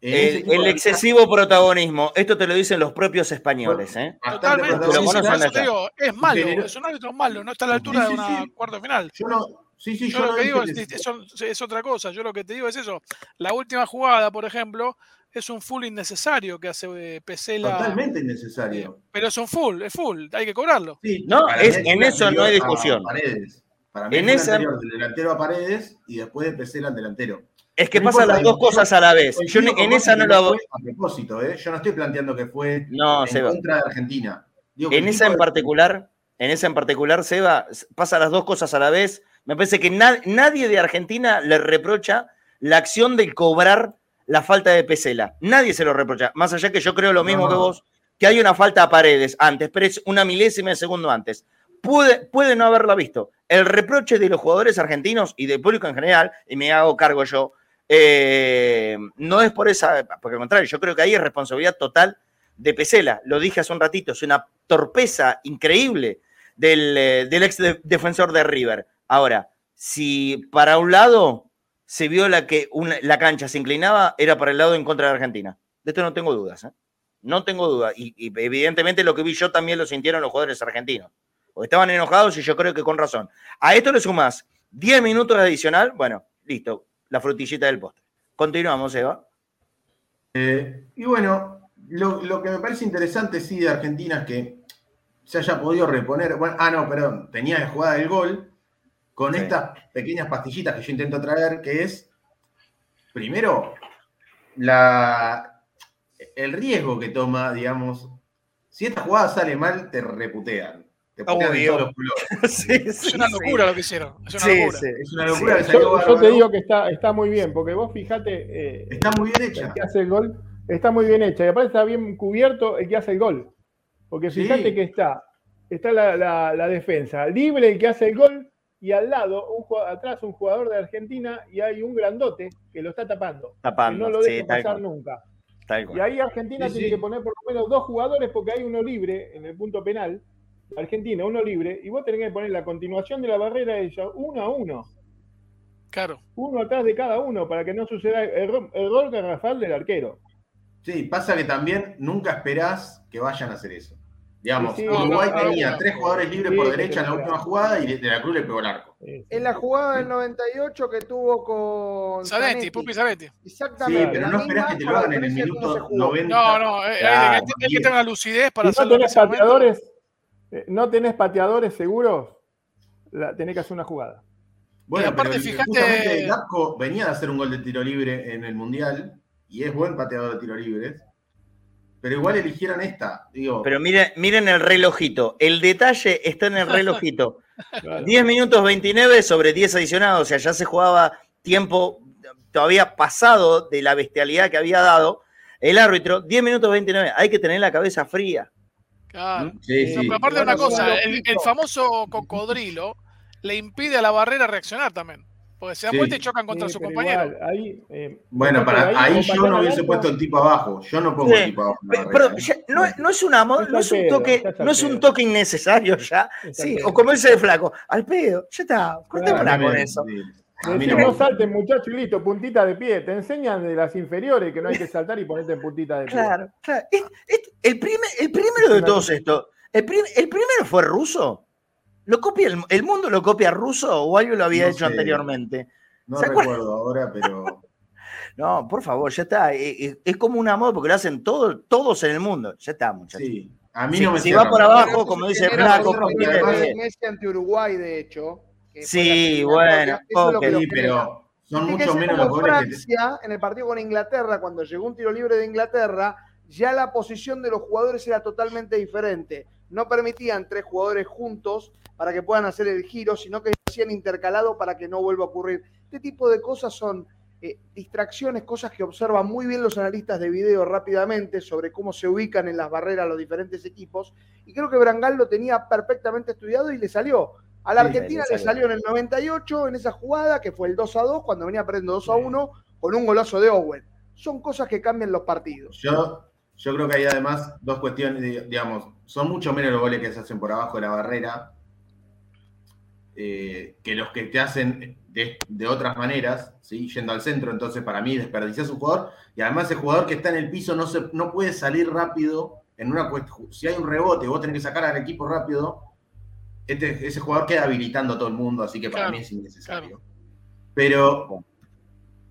El, excesivo protagonismo, esto te lo dicen los propios españoles, ¿eh? Totalmente, sí, sí, te digo, es malo, es un árbitro malo, no está a la altura Sí, de una de final. Yo no, sí, sí, Yo yo lo no que digo es, es otra cosa. Yo lo que te digo es eso. La última jugada, por ejemplo, es un full innecesario que hace eh, Pesela. totalmente innecesario. Pero es un full, es full, hay que cobrarlo. Sí, No, es- mí en eso no hay discusión. a Paredes. Para mí En fue esa- anterior del delantero a Paredes y después de Pesela al delantero. Es que No pasan las dos cosas a la vez. Yo en esa no la fue A propósito, ¿eh? yo no estoy planteando que fue No, en Seba. contra de Argentina. Digo En esa en de- particular, en esa en particular, Seba, pasa las dos cosas a la vez. Me parece que na- nadie de Argentina le reprocha la acción de cobrar la falta de Pesela. Nadie se lo reprocha. Más allá que yo creo lo mismo No. que vos, que hay una falta a paredes antes, pero es una milésima de segundo antes. Puede, puede no haberla visto. El reproche de los jugadores argentinos y del público en general, y me hago cargo yo, eh, no es por esa, porque al contrario, yo creo que ahí es responsabilidad total de Pesela. Lo dije hace un ratito, es una torpeza increíble del, eh, del ex de- defensor de River. Ahora, si para un lado se vio la que la cancha se inclinaba, era para el lado en contra de Argentina. De esto no tengo dudas. ¿eh? No tengo dudas. Y, evidentemente lo que vi yo también lo sintieron los jugadores argentinos. Porque estaban enojados y yo creo que con razón. A esto le sumás 10 minutos adicional, bueno, listo, la frutillita del postre. Continuamos, Eva. Eh, y bueno, lo, lo que me parece interesante, sí, de Argentina es que se haya podido reponer. Bueno, ah, no, perdón, tenía de jugada el gol, con estas pequeñas pastillitas que yo intento traer, que es, primero, la, el riesgo que toma, digamos, si esta jugada sale mal, te reputean. Te putean de todos los colores. es una locura lo que hicieron. Es una locura. Es una locura que salió yo, yo, te digo que está, está muy bien, porque vos fijate. Eh, está muy bien hecha. El que hace el gol está muy bien hecha. Y aparte está bien cubierto el que hace el gol. Porque fíjate que está, está la, la, la, defensa libre el que hace el gol y al lado, un, atrás un jugador de Argentina y hay un grandote que lo está tapando. Tapando. Que no lo deja pasar nunca. Y ahí Argentina tiene que poner por lo menos dos jugadores porque hay uno libre en el punto penal. Argentina, uno libre, y vos tenés que poner la continuación de la barrera de ellos uno a uno. Claro. Uno atrás de cada uno para que no suceda el, el gol garrafal del arquero. Sí, pasa que también nunca esperás que vayan a hacer eso. Digamos, sí, sí, Uruguay no, tenía no, tres jugadores libres por derecha en la última jugada y de la Cruz le pegó el arco. En la jugada del 98 que tuvo con. Zanetti, Pupi Zanetti. Exactamente. Sí, pero no esperás que te lo hagan en el minuto 90. No, no, eh, claro, hay, hay, que tener la lucidez para si no tenés pateadores, eh, no tenés pateadores seguros, la, tenés que hacer una jugada. Bueno, aparte, pero fíjate. Gapco venía de hacer un gol de tiro libre en el Mundial y es buen pateador de tiro libres pero igual eligieron esta. Digo. Pero miren, miren el relojito. El detalle está en el relojito. Claro. 10 minutos 29 sobre 10 adicionados. O sea, ya se jugaba tiempo todavía pasado de la bestialidad que había dado el árbitro. 10 minutos 29. Hay que tener la cabeza fría. Claro. Sí, sí. pero aparte de una cosa, el, el famoso cocodrilo le impide a la barrera reaccionar también. Porque se dan sí. vuelta y chocan contra sí, su compañero. Igual, ahí, eh, bueno, para, ahí, ahí yo no hubiese puesto el tipo abajo. Yo no pongo sí. el tipo abajo. Pero, pero ya, no, no, es una no es un toque, no es un toque innecesario ya. Sí, o como dice el flaco, al pedo, ya está, cortémosla claro, con eso. Decir, no, no salten, muchachos, y listo, puntita de pie. Te enseñan de las inferiores que no hay que saltar y ponerte en puntita de pie. Claro, claro. Es, es, el, primer, el primero de todos estos, el, prim, el primero fue ruso. ¿Lo copia el, el, mundo lo copia ruso o algo lo había no hecho sé. anteriormente? No recuerdo ahora, pero. no, por favor, ya está. Es, es, como una moda porque lo hacen todo, todos en el mundo. Ya está, muchachos. Sí. A mí no me Si va por abajo, como dice Flaco. Messi ante Uruguay, de hecho. Sí, bueno. Okay, pero son mucho menos los goles Francia, que... en el partido con Inglaterra, cuando llegó un tiro libre de Inglaterra, ya la posición de los jugadores era totalmente diferente. No permitían tres jugadores juntos para que puedan hacer el giro, sino que hacían intercalado para que no vuelva a ocurrir. Este tipo de cosas son eh, distracciones, cosas que observan muy bien los analistas de video rápidamente sobre cómo se ubican en las barreras los diferentes equipos. Y creo que Brangal lo tenía perfectamente estudiado y le salió. A la Argentina sí, le, salió. le, salió. en el 98 en esa jugada, que fue el 2 a 2, cuando venía perdiendo 2 a 1, con un golazo de Owen. Son cosas que cambian los partidos. Yo, yo creo que hay además dos cuestiones, digamos, son mucho menos los goles que se hacen por abajo de la barrera eh, que los que te hacen de, de, otras maneras, ¿sí? yendo al centro. Entonces, para mí, desperdicias un jugador. Y además, el jugador que está en el piso no, se, no puede salir rápido en una. Si hay un rebote, vos tenés que sacar al equipo rápido. Este, ese jugador queda habilitando a todo el mundo, así que para claro, mí es innecesario. Claro. Pero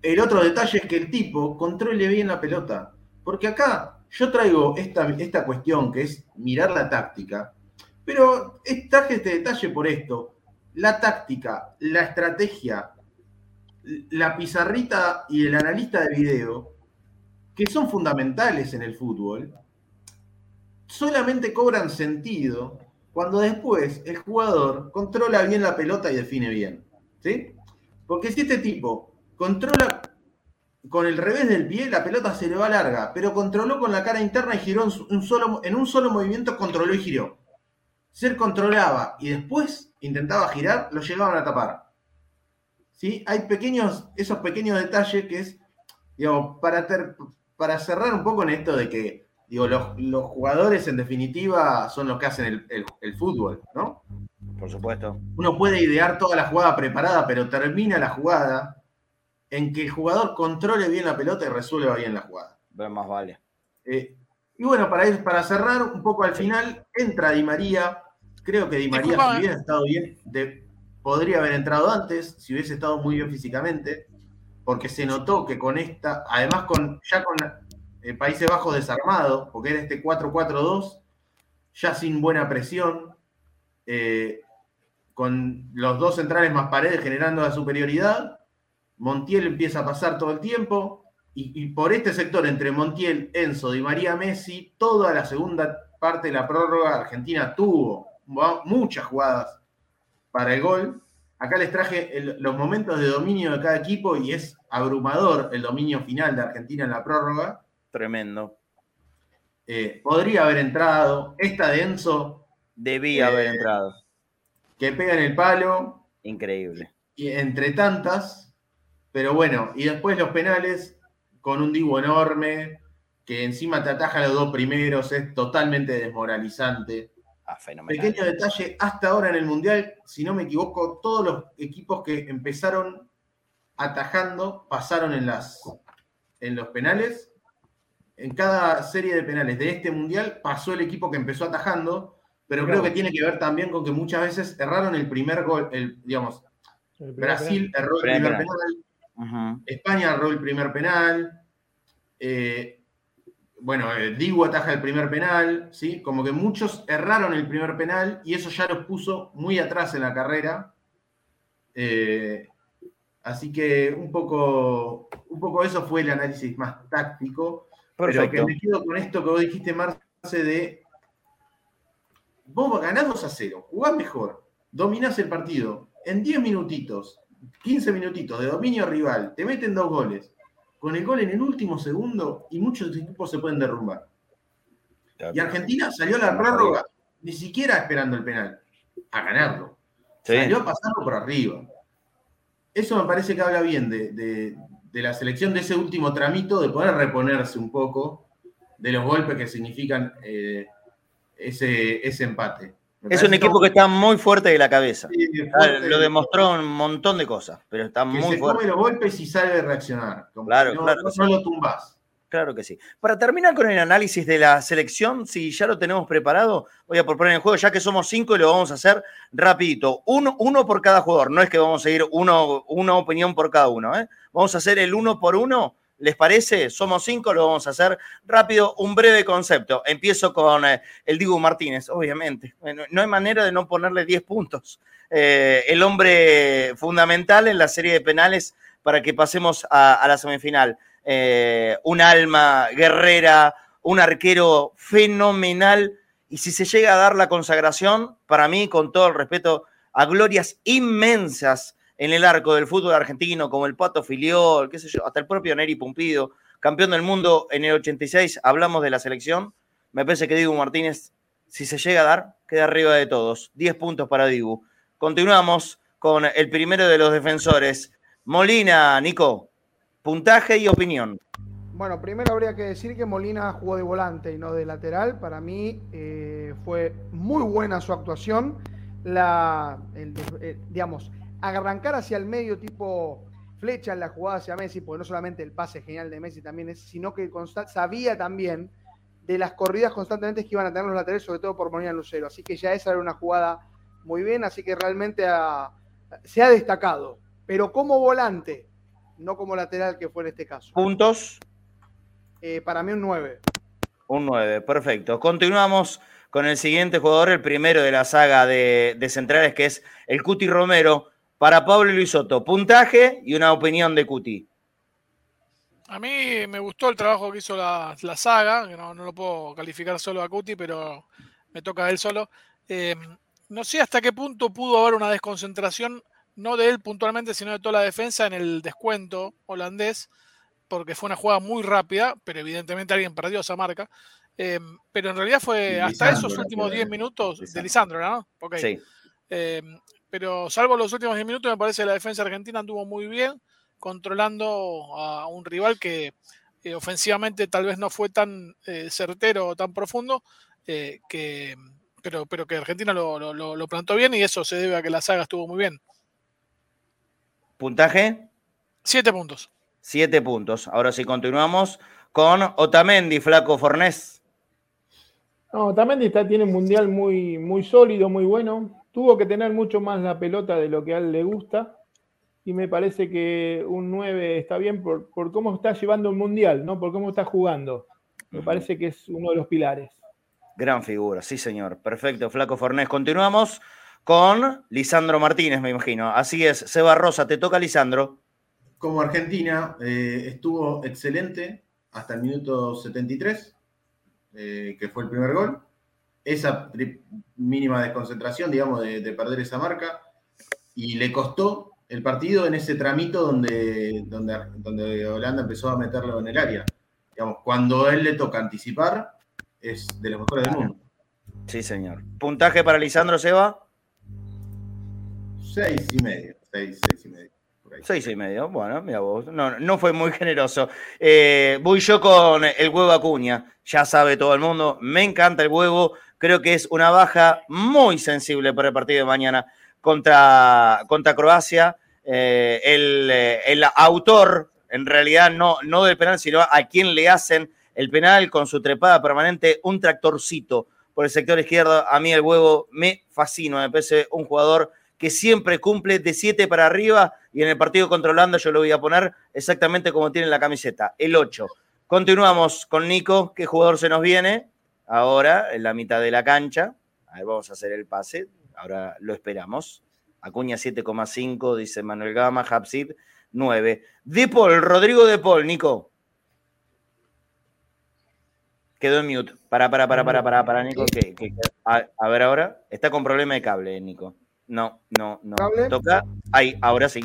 el otro detalle es que el tipo controle bien la pelota. Porque acá yo traigo esta, esta cuestión que es mirar la táctica, pero traje este detalle por esto la táctica, la estrategia, la pizarrita y el analista de video, que son fundamentales en el fútbol, solamente cobran sentido cuando después el jugador controla bien la pelota y define bien. ¿Sí? Porque si este tipo controla con el revés del pie, la pelota se le va larga, pero controló con la cara interna y giró en un solo, en un solo movimiento, controló y giró. Ser controlaba y después intentaba girar, lo llegaban a tapar. ¿Sí? Hay pequeños, esos pequeños detalles que es, para, ter, para cerrar un poco en esto de que, digo, los, los jugadores en definitiva son los que hacen el, el, el, fútbol, ¿no? Por supuesto. Uno puede idear toda la jugada preparada, pero termina la jugada en que el jugador controle bien la pelota y resuelva bien la jugada. Más vale. Eh, y bueno, para, ir, para cerrar un poco al final, entra Di María, Creo que Di María, Disculpa, si hubiera estado bien, de, podría haber entrado antes, si hubiese estado muy bien físicamente, porque se notó que con esta, además con ya con eh, Países Bajos desarmado, porque era este 4-4-2, ya sin buena presión, eh, con los dos centrales más paredes generando la superioridad. Montiel empieza a pasar todo el tiempo. Y, por este sector, entre Montiel, Enzo y María Messi, toda la segunda parte de la prórroga, Argentina tuvo muchas jugadas para el gol. Acá les traje los momentos de dominio de cada equipo y es abrumador el dominio final de Argentina en la prórroga. Tremendo. Eh, podría haber entrado. Esta de Enzo. Debía haber eh, entrado. Que pega en el palo. Increíble. Y entre tantas. Pero bueno, y después los penales con un divo enorme, que encima te ataja los dos primeros, es totalmente desmoralizante. Ah, Pequeño detalle, hasta ahora en el Mundial, si no me equivoco, todos los equipos que empezaron atajando pasaron en, las, en los penales. En cada serie de penales de este Mundial pasó el equipo que empezó atajando, pero creo que tiene que ver también con que muchas veces erraron el primer gol, el, digamos, Brasil erró el primer penal, España erró el primer penal, eh, bueno, eh, Digo ataja el primer penal, ¿sí? Como que muchos erraron el primer penal y eso ya los puso muy atrás en la carrera. Eh, así que un poco, un poco eso fue el análisis más táctico. Pero que me quedo con esto que vos dijiste, Marce, de vos ganás 2 a 0, jugás mejor, dominás el partido en 10 minutitos, 15 minutitos de dominio rival, te meten dos goles con el gol en el último segundo y muchos equipos se pueden derrumbar. Y Argentina salió a la prórroga ni siquiera esperando el penal, a ganarlo. Salió a pasarlo por arriba. Eso me parece que habla bien de, la selección de ese último tramito, de poder reponerse un poco de los golpes que significan eh, ese, ese empate. Es un equipo que está muy fuerte de la cabeza. Ah, lo demostró un montón de cosas, pero está muy se fuerte. Come los golpes y sabe reaccionar. claro, no, claro. No, lo tumbas. Claro que sí. Para terminar con el análisis de la selección, si ya lo tenemos preparado, voy a proponer el juego, ya que somos cinco y lo vamos a hacer rapidito. Uno, uno por cada jugador, no es que vamos a ir uno, una opinión por cada uno. ¿eh? Vamos a hacer el uno por uno ¿Les parece? Somos cinco, lo vamos a hacer rápido. Un breve concepto. Empiezo con eh, el Dibu Martínez, obviamente. No, hay manera de no ponerle 10 puntos. Eh, el hombre fundamental en la serie de penales para que pasemos a, la semifinal. Eh, un alma guerrera, un arquero fenomenal. Y si se llega a dar la consagración, para mí, con todo el respeto, a glorias inmensas en el arco del fútbol argentino, como el Pato Filiol, qué sé yo, hasta el propio Neri Pumpido, campeón del mundo en el 86, hablamos de la selección. Me parece que Dibu Martínez, si se llega a dar, queda arriba de todos. 10 puntos para Dibu. Continuamos con el primero de los defensores. Molina, Nico, puntaje y opinión. Bueno, primero habría que decir que Molina jugó de volante y no de lateral. Para mí eh, fue muy buena su actuación. La, eh, digamos, arrancar hacia el medio tipo flecha en la jugada hacia Messi, porque no solamente el pase genial de Messi también es, sino que sabía también de las corridas constantemente que iban a tener los laterales, sobre todo por Molina Lucero. Así que ya esa era una jugada muy bien, así que realmente se ha destacado. Pero como volante, no como lateral que fue en este caso. ¿Puntos? Eh, para mí un 9. Un 9, perfecto. Continuamos con el siguiente jugador, el primero de la saga de, de centrales, que es el Cuti Romero para Pablo Luis Soto, puntaje y una opinión de Cuti. A mí me gustó el trabajo que hizo la, saga, que no, lo puedo calificar solo a Cuti, pero me toca a él solo. Eh, no sé hasta qué punto pudo haber una desconcentración, no de él puntualmente, sino de toda la defensa en el descuento holandés, porque fue una jugada muy rápida, pero evidentemente alguien perdió esa marca. Eh, pero en realidad fue hasta esos últimos 10 minutos de Lisandro, ¿no? Sí. Eh, pero salvo los últimos 10 minutos, me parece que la defensa argentina anduvo muy bien, controlando a un rival que eh, ofensivamente tal vez no fue tan eh, certero o tan profundo, eh, que, pero, pero que Argentina lo, plantó bien y eso se debe a que la saga estuvo muy bien. ¿Puntaje? Siete puntos. Siete puntos. Ahora sí continuamos con Otamendi, Flaco Fornés. No, Otamendi está, tiene un mundial muy, muy sólido, muy bueno tuvo que tener mucho más la pelota de lo que a él le gusta. Y me parece que un 9 está bien por, cómo está llevando el mundial, ¿no? Por cómo está jugando. Me parece que es uno de los pilares. Gran figura, sí, señor. Perfecto, Flaco Fornés. Continuamos con Lisandro Martínez, me imagino. Así es, Seba Rosa, te toca Lisandro. Como Argentina eh, estuvo excelente hasta el minuto 73, eh, que fue el primer gol. Esa mínima desconcentración, digamos, de, perder esa marca. Y le costó el partido en ese tramito donde, donde, donde Holanda empezó a meterlo en el área. Digamos, cuando él le toca anticipar, es de los mejores del mundo. Sí, señor. ¿Puntaje para Lisandro Seba? Seis y medio. Seis, seis y medio. Seis y medio, bueno, mira vos, no, no fue muy generoso. Eh, voy yo con el huevo Acuña, ya sabe todo el mundo, me encanta el huevo, creo que es una baja muy sensible para el partido de mañana contra, contra Croacia. Eh, el, eh, el, autor, en realidad, no, no del penal, sino a quien le hacen el penal con su trepada permanente, un tractorcito por el sector izquierdo. A mí el huevo me fascina, me parece un jugador que siempre cumple de 7 para arriba y en el partido contra Holanda yo lo voy a poner exactamente como tiene la camiseta, el 8. Continuamos con Nico, ¿qué jugador se nos viene? Ahora en la mitad de la cancha. A ver, vamos a hacer el pase, ahora lo esperamos. Acuña 7,5, dice Manuel Gama, Hapsid 9. De Paul, Rodrigo De Paul, Nico. Quedó en mute. Para, para, para, para, para, para, Nico. a, ver ahora. Está con problema de cable, Nico. No, no, no. ¿Cable? Toca. Ahí, ahora sí.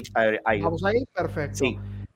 Ahí. Vamos ahí, perfecto.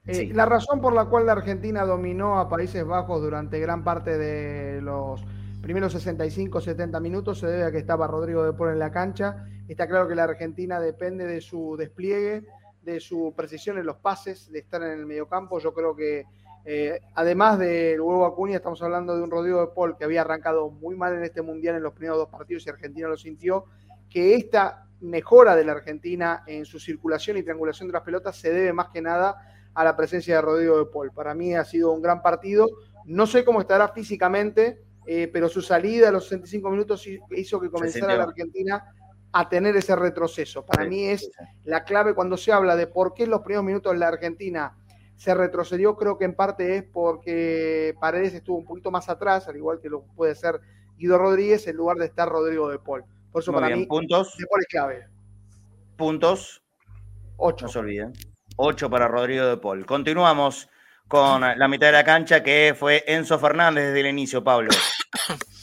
Eh, sí, La razón por la cual la Argentina dominó a Países Bajos durante gran parte de los primeros 65, 70 minutos se debe a que estaba Rodrigo de Paul en la cancha. Está claro que la Argentina depende de su despliegue, de su precisión en los pases, de estar en el mediocampo. Yo creo que eh, además del huevo Acuña, estamos hablando de un Rodrigo de Paul que había arrancado muy mal en este mundial en los primeros dos partidos y Argentina lo sintió, que esta mejora de la Argentina en su circulación y triangulación de las pelotas se debe más que nada a la presencia de Rodrigo de Paul. Para mí ha sido un gran partido. No sé cómo estará físicamente, eh, pero su salida a los 65 minutos hizo que comenzara la Argentina a tener ese retroceso. Para mí es la clave cuando se habla de por qué en los primeros minutos la Argentina se retrocedió, creo que en parte es porque Paredes estuvo un poquito más atrás, al igual que lo puede ser Guido Rodríguez, en lugar de estar Rodrigo de Paul. Por eso para mí, puntos. De Paul es clave. Puntos. Ocho. No se olviden. Ocho para Rodrigo de Paul. Continuamos con la mitad de la cancha que fue Enzo Fernández desde el inicio, Pablo.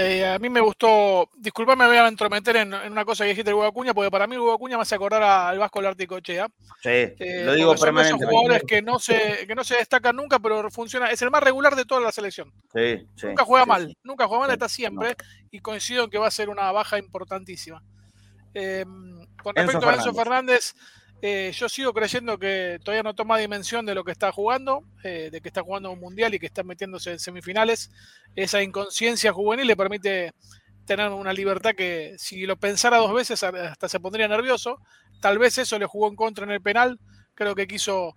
Eh, a mí me gustó, disculpame, me voy a entrometer en, una cosa que dijiste el Hugo Acuña, porque para mí Hugo Acuña me hace acordar al Vasco Larticochea. Sí, eh, lo digo permanentemente. Son jugadores que no, se, que no se destacan nunca, pero funciona, es el más regular de toda la selección. Sí, sí, nunca juega mal, nunca juega mal, está siempre, y coincido en que va a ser una baja importantísima. Eh, con respecto a Enzo Fernández eh, yo sigo creyendo que todavía no toma dimensión de lo que está jugando, eh, de que está jugando un mundial y que está metiéndose en semifinales. Esa inconsciencia juvenil le permite tener una libertad que si lo pensara dos veces hasta se pondría nervioso. Tal vez eso le jugó en contra en el penal. Creo que quiso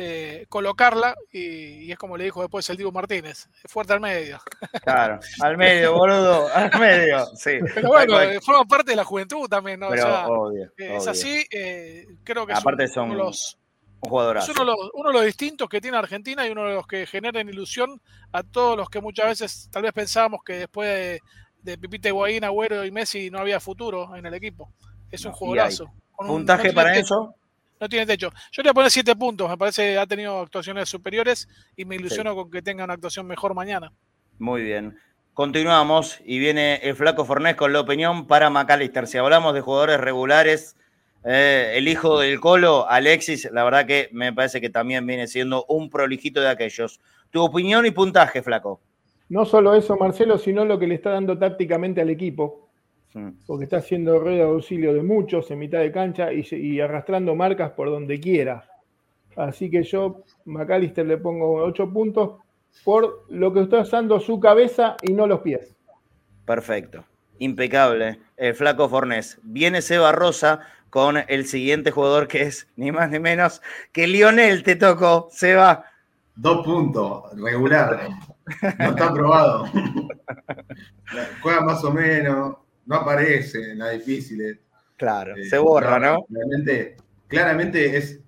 eh, colocarla y, es como le dijo después el Diego Martínez, fuerte al medio. Claro, al medio, boludo, al medio, sí. Pero bueno, forma parte de la juventud también, ¿no? es así, eh, creo que Aparte son, uno de los... Es uno, de los, distintos que tiene Argentina y uno de los que generan ilusión a todos los que muchas veces tal vez pensábamos que después de, de Pipita Higuaín, Agüero y Messi no había futuro en el equipo. Es un jugadorazo. ¿Puntaje para eso? No tiene techo. Yo le voy a poner siete puntos, me parece que ha tenido actuaciones superiores y me ilusiono con que tenga una actuación mejor mañana. Muy bien. Continuamos y viene el flaco Fornés con la opinión para McAllister. Si hablamos de jugadores regulares, eh, el hijo del Colo, Alexis, la verdad que me parece que también viene siendo un prolijito de aquellos. Tu opinión y puntaje, flaco. No solo eso, Marcelo, sino lo que le está dando tácticamente al equipo porque está haciendo red de auxilio de muchos en mitad de cancha y, arrastrando marcas por donde quiera. Así que yo, McAllister, le pongo 8 puntos por lo que está usando su cabeza y no los pies. Perfecto. Impecable. El flaco Fornés. Viene Seba Rosa con el siguiente jugador que es ni más ni menos que Lionel. Te tocó, Seba. Dos puntos, regular. No está aprobado. Juega más o menos no aparece en las difíciles. Claro, eh, se borra, ¿no? Claramente, es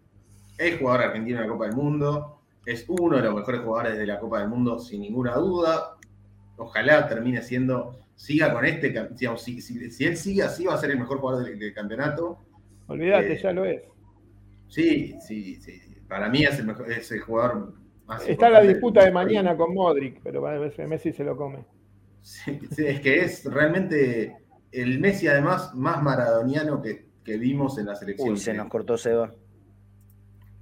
el jugador argentino de la Copa del Mundo, es uno de los mejores jugadores de la Copa del Mundo, sin ninguna duda. Ojalá termine siendo siga con este, si, él sigue así, va a ser el mejor jugador del, campeonato. Olvídate, eh, ya lo es. Sí, sí, sí. Para mí es el, mejor, es el jugador más Está la disputa de mañana con Modric, pero Messi se lo come. Sí, es que es realmente el Messi, además, más maradoniano que, vimos en la selección. Uy, se nos cortó Seba.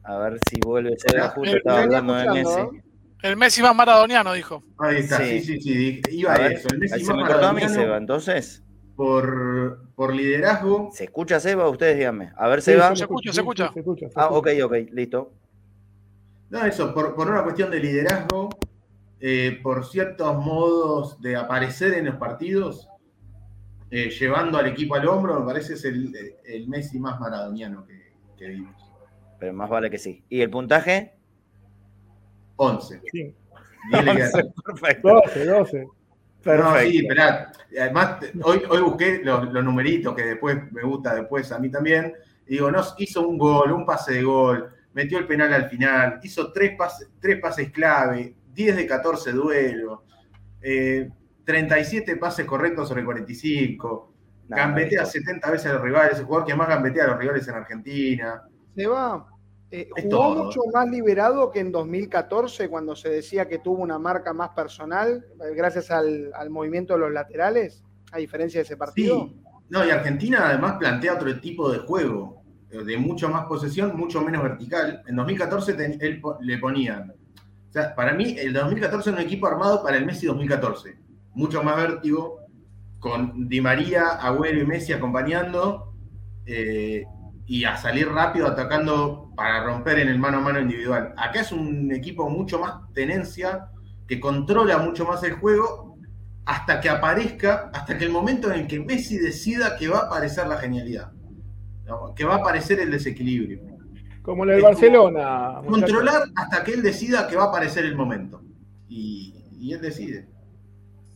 A ver si vuelve Seba, justo estaba hablando de Messi. El Messi más maradoniano, dijo. Ahí está, sí, sí, sí, iba a, eso. El Messi más me cortó a mí, Seba, entonces. Por, por liderazgo. ¿Se escucha Seba? Ustedes díganme. A ver, Seba. se, escucha, se, escucha, Ah, ok, ok, listo. No, eso, por, por una cuestión de liderazgo, eh, por ciertos modos de aparecer en los partidos, eh, llevando al equipo al hombro, me parece es el, el Messi más maradoniano que, que, vimos. Pero más vale que sí. ¿Y el puntaje? 11. Sí. 11 perfecto. 12, 12. Perfecto. No, sí, esperá. Además, hoy, hoy busqué los, los, numeritos que después me gusta, después a mí también. Y digo, no, hizo un gol, un pase de gol, metió el penal al final, hizo tres pases, tres pases clave, 10 de 14 duelos, 37 eh, pases correctos sobre 45, gambetea 70 veces a los rivales, el jugador que más gambetea a los rivales en Argentina. Se va. Eh, jugó mucho más liberado que en 2014, cuando se decía que tuvo una marca más personal, eh, gracias al, movimiento de los laterales, a diferencia de ese partido. Sí. No, y Argentina además plantea otro tipo de juego, de mucho más posesión, mucho menos vertical. En 2014 él, le ponían o sea, para mí, el 2014 era un equipo armado para el Messi 2014. Mucho más vértigo, con Di María, Agüero y Messi acompañando, eh, y a salir rápido atacando para romper en el mano a mano individual. Acá es un equipo mucho más tenencia, que controla mucho más el juego, hasta que aparezca, hasta que el momento en el que Messi decida que va a aparecer la genialidad, que va a aparecer el desequilibrio. Como el Barcelona. Controlar hasta que él decida que va a aparecer el momento. Y, él decide.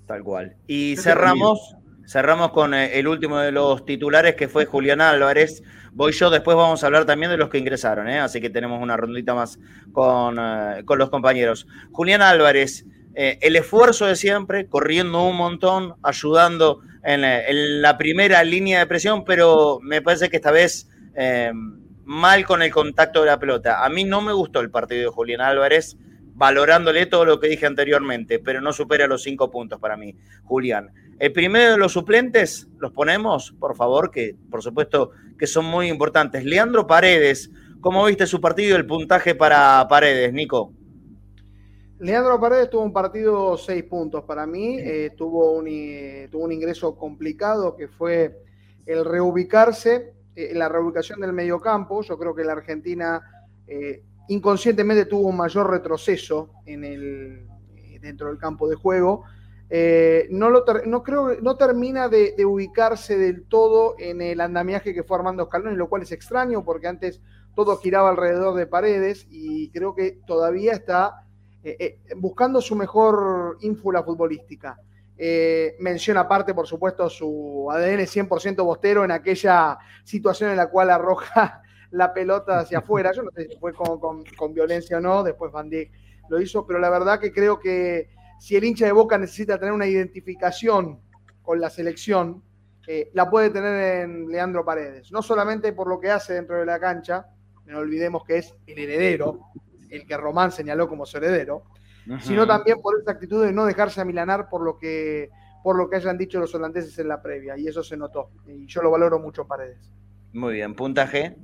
Tal cual. Y cerramos, cerramos con eh, el último de los titulares que fue Julián Álvarez. Voy yo, después vamos a hablar también de los que ingresaron, ¿eh? así que tenemos una rondita más con, eh, con los compañeros. Julián Álvarez, el esfuerzo de siempre, corriendo un montón, ayudando en, en, la primera línea de presión, pero me parece que esta vez mal con el contacto de la pelota. A mí no me gustó el partido de Julián Álvarez, valorándole todo lo que dije anteriormente, pero no supera los cinco puntos para mí, Julián. El primero de los suplentes, los ponemos, por favor, que por supuesto que son muy importantes. Leandro Paredes, ¿cómo viste su partido y el puntaje para Paredes, Nico? Leandro Paredes tuvo un partido seis puntos para mí, eh, tuvo, un, eh, tuvo un ingreso complicado que fue el reubicarse eh, en la reubicación del mediocampo. Yo creo que la Argentina eh, inconscientemente tuvo un mayor retroceso en el, eh, dentro del campo de juego. no, lo no, creo, no termina de, ubicarse del todo en el andamiaje que fue Armando Escalón, lo cual es extraño porque antes todo giraba alrededor de paredes y creo que todavía está buscando su mejor ínfula futbolística. Eh, menciona aparte, por supuesto, su ADN 100% bostero en aquella situación en la cual arroja la pelota hacia afuera. Yo no sé si fue con, violencia o no, después Van Dijk lo hizo, pero la verdad que creo que si el hincha de Boca necesita tener una identificación con la selección, eh, la puede tener en Leandro Paredes. No solamente por lo que hace dentro de la cancha, no olvidemos que es el heredero, el que Román señaló como su heredero, sino también por esa actitud de no dejarse amilanar por lo que por lo que hayan dicho los holandeses en la previa, y eso se notó. Y yo lo valoro mucho Paredes. Muy bien, puntaje.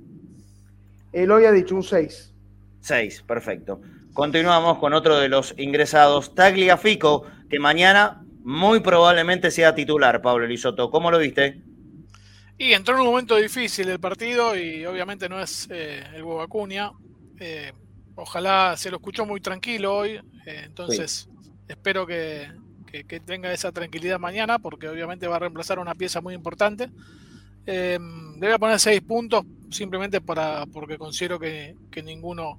Él hoy ha dicho un 6. 6, perfecto. Continuamos con otro de los ingresados, Tagliafico, que mañana muy probablemente sea titular, Pablo Elizoto. ¿Cómo lo viste? Y entró en un momento difícil del partido y obviamente no es eh, el Bobacuña. Eh, ojalá se lo escuchó muy tranquilo hoy, eh, entonces espero que, tenga esa tranquilidad mañana, porque obviamente va a reemplazar una pieza muy importante. Eh, debe poner seis puntos simplemente para porque considero que, ninguno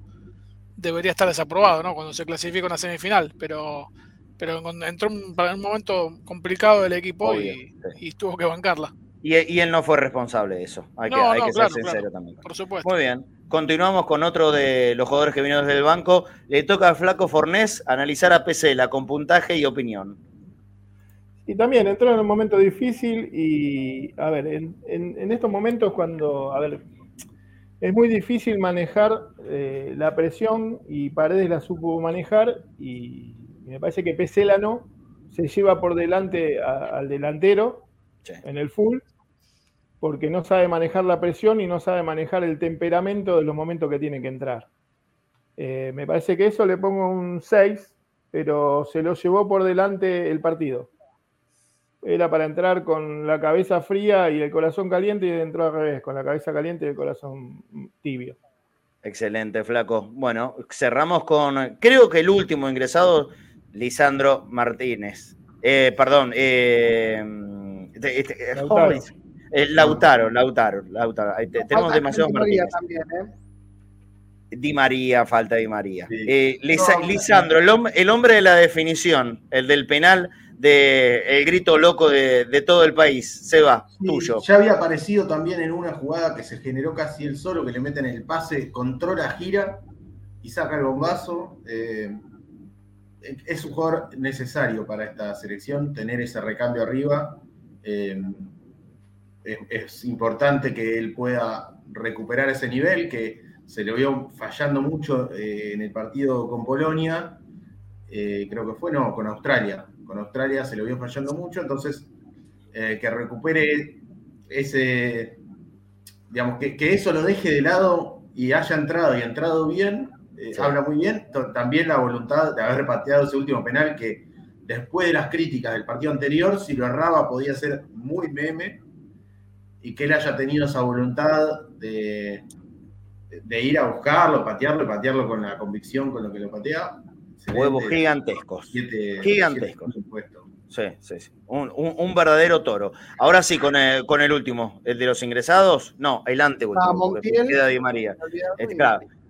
debería estar desaprobado, ¿no? Cuando se clasifica una semifinal, pero pero entró en un momento complicado del equipo y, tuvo que bancarla. Y, él no fue responsable de eso. Hay que, ser sincero también. Por supuesto. Muy bien. Continuamos con otro de los jugadores que vinieron desde el banco. Le toca al Flaco Fornés analizar a Pesela con puntaje y opinión. Y también entró en un momento difícil y, a ver, en, estos momentos cuando, a ver, es muy difícil manejar eh, la presión y Paredes la supo manejar y, me parece que Peselano se lleva por delante al delantero en el full porque no sabe manejar la presión y no sabe manejar el temperamento de los momentos que tiene que entrar. Eh, me parece que eso le pongo un 6, pero se lo llevó por delante el partido. Era para entrar con la cabeza fría y el corazón caliente y entró al revés, con la cabeza caliente y el corazón tibio. Excelente, flaco. Bueno, cerramos con, creo que el último ingresado, Lisandro Martínez. Eh, perdón, eh, este, este, Lautaro. Lautaro, Lautaro, tenemos demasiados Martínez. También, ¿eh? Di María, falta Di María. Eh, Lisandro, el, hombre de la definición, el del penal, del el grito loco de, todo el país. Se va, tuyo. Ya había aparecido también en una jugada que se generó casi él solo, que le meten el pase, controla, gira y saca el bombazo. Eh, es un jugador necesario para esta selección, tener ese recambio arriba. Eh, es importante que él pueda recuperar ese nivel, que se le vio fallando mucho eh, en el partido con Polonia, creo que fue, no, con Australia. Con Australia se le vio fallando mucho, entonces eh, que recupere ese, digamos, que, eso lo deje de lado y haya entrado y entrado bien, habla muy bien. También la voluntad de haber pateado ese último penal que después de las críticas del partido anterior, si lo erraba podía ser muy meme y que él haya tenido esa voluntad de, de ir a buscarlo, patearlo, patearlo con la convicción con lo que lo patea. Huevos gigantescos. gigantescos. Sí, sí, sí. Un, verdadero toro. Ahora sí, con el, con el último, el de los ingresados. No, el anteúltimo. Ah, Montiel. Queda Di María.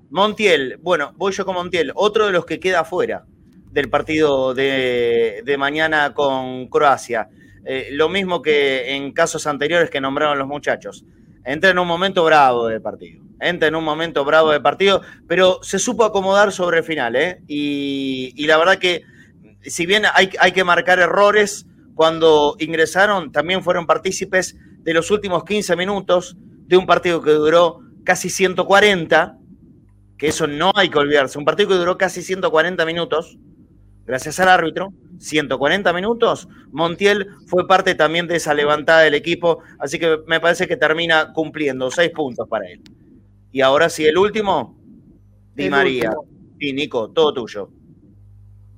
Montiel, bueno, voy yo con Montiel. Otro de los que queda fuera del partido de, mañana con Croacia. Eh, lo mismo que en casos anteriores que nombraron los muchachos. Entra en un momento bravo del partido entra en un momento bravo de partido, pero se supo acomodar sobre el final, ¿eh? Y, la verdad que, si bien hay, hay, que marcar errores, cuando ingresaron también fueron partícipes de los últimos 15 minutos de un partido que duró casi 140, que eso no hay que olvidarse, un partido que duró casi 140 minutos, gracias al árbitro, 140 minutos, Montiel fue parte también de esa levantada del equipo, así que me parece que termina cumpliendo seis puntos para él. Y ahora sí, el último, Di María. y Nico, todo tuyo.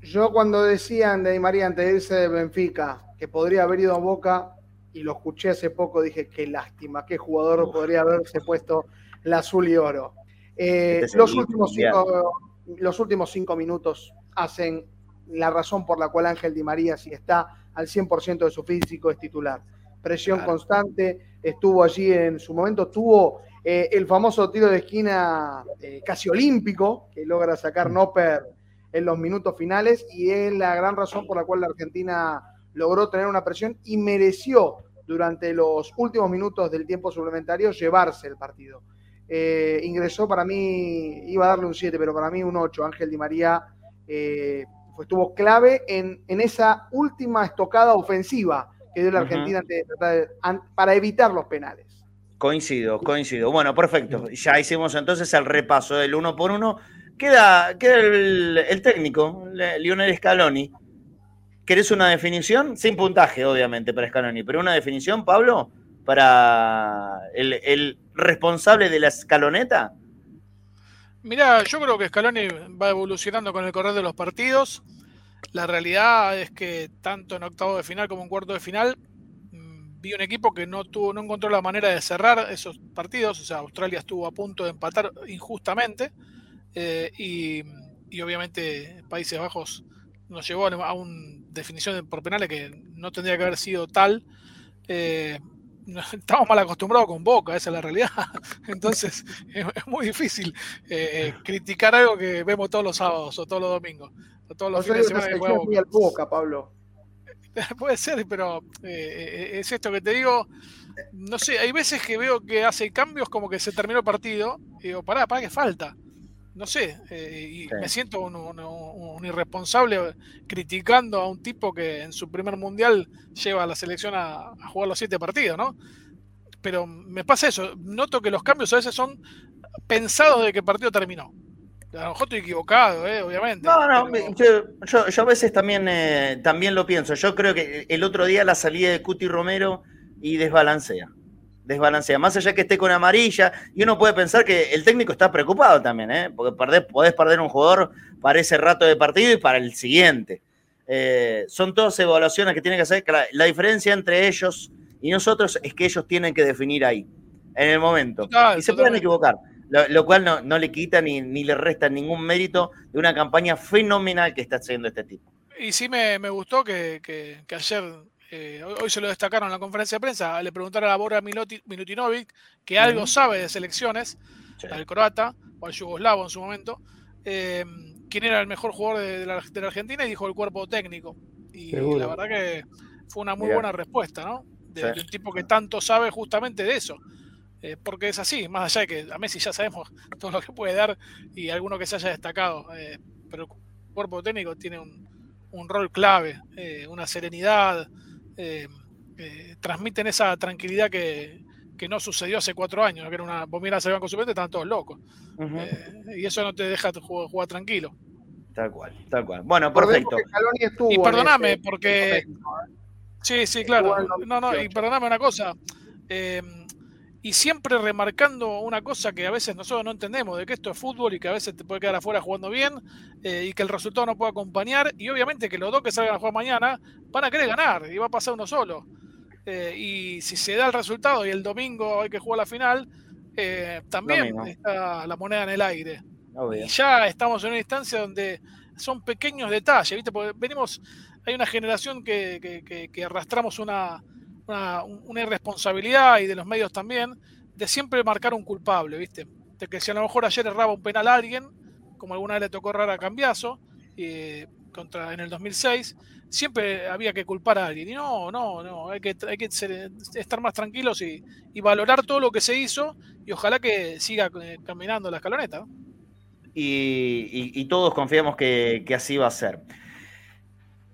Yo cuando decían de Di María antes de irse de Benfica que podría haber ido a Boca, y lo escuché hace poco, dije, qué lástima, qué jugador podría haberse puesto el azul y oro. Eh, este los, últimos cinco, los últimos cinco minutos hacen la razón por la cual Ángel Di María, si está al 100% de su físico, es titular. Presión constante, estuvo allí en su momento, tuvo eh, el famoso tiro de esquina eh, casi olímpico que logra sacar Nopper en los minutos finales y es la gran razón por la cual la Argentina logró tener una presión y mereció durante los últimos minutos del tiempo suplementario llevarse el partido. Eh, ingresó para mí, iba a darle un 7, pero para mí un 8. Ángel Di María estuvo clave en, esa última estocada ofensiva que dio la Argentina para evitar los penales. Coincido, coincido. Bueno, perfecto. Ya hicimos entonces el repaso del uno por uno. Queda, queda el, técnico, Lionel Scaloni. ¿Querés una definición? Sin puntaje, obviamente, para Scaloni, pero una definición, Pablo, para el, responsable de la escaloneta. Mirá, yo creo que Scaloni va evolucionando con el correr de los partidos. La realidad es que tanto en octavo de final como en cuarto de final vi un equipo que no tuvo, no encontró la manera de cerrar esos partidos. O sea, Australia estuvo a punto de empatar injustamente. Eh, y, obviamente Países Bajos nos llevó a una definición por penales que no tendría que haber sido tal. Eh, estamos mal acostumbrados con Boca, esa es la realidad. Entonces es, muy difícil eh, criticar algo que vemos todos los sábados o todos los domingos. O todos los fines de semana. Boca, Pablo. Puede ser, pero eh, es esto que te digo. No sé, hay veces que veo que hace cambios como que se terminó el partido y digo, pará, pará, que falta. No sé, eh, y me siento un, irresponsable criticando a un tipo que en su primer mundial lleva a la selección a, jugar los siete partidos, ¿no? Pero me pasa eso, noto que los cambios a veces son pensados de que el partido terminó. A lo mejor estoy equivocado, ¿eh? obviamente. No, no, yo, yo, a veces también, eh, también lo pienso. Yo creo que el otro día la salida de Cuti Romero y desbalancea desbalancea. Más allá que esté con amarilla, y uno puede pensar que el técnico está preocupado también, ¿eh? porque podés perder un jugador para ese rato de partido y para el siguiente. Eh, son todas evaluaciones que tienen que hacer. La, diferencia entre ellos y nosotros es que ellos tienen que definir ahí, en el momento. y se pueden equivocar, lo, cual no, le quita ni, le resta ningún mérito de una campaña fenomenal que está haciendo este tipo. Y sí me, gustó que, que ayer eh, hoy se lo destacaron en la conferencia de prensa, le preguntaron a Bora Milutinovic, que algo sabe de selecciones, al croata o al yugoslavo en su momento, eh, quién era el mejor jugador de, la, Argentina y dijo el cuerpo técnico. Y la verdad que fue una muy buena respuesta, ¿no? De, un tipo que tanto sabe justamente de eso. Eh, porque es así, más allá de que a Messi ya sabemos todo lo que puede dar y alguno que se haya destacado, pero el cuerpo técnico tiene un, un rol clave, una serenidad, eh, eh, transmiten esa tranquilidad que, no sucedió hace cuatro años, que era una, vos miras al banco suplente, estaban todos locos. Eh, y eso no te deja jugar, tranquilo. Tal cual, tal cual. Bueno, perfecto. Y perdoname, porque... Sí, sí, claro. No, no, y perdoname una cosa y siempre remarcando una cosa que a veces nosotros no entendemos, de que esto es fútbol y que a veces te puede quedar afuera jugando bien eh, y que el resultado no puede acompañar y obviamente que los dos que salgan a jugar mañana van a querer ganar y va a pasar uno solo. Eh, y si se da el resultado y el domingo hay que jugar la final, eh, también está la moneda en el aire. Y ya estamos en una instancia donde son pequeños detalles, ¿viste? Porque venimos, hay una generación que arrastramos una una, irresponsabilidad y de los medios también de siempre marcar un culpable, ¿viste? De que si a lo mejor ayer erraba un penal a alguien, como alguna vez le tocó errar a Cambiazo, contra, en el 2006, siempre había que culpar a alguien. Y no, no, no, hay que, hay que estar más tranquilos y, valorar todo lo que se hizo y ojalá que siga eh, caminando la escaloneta. Y, todos confiamos que así va a ser.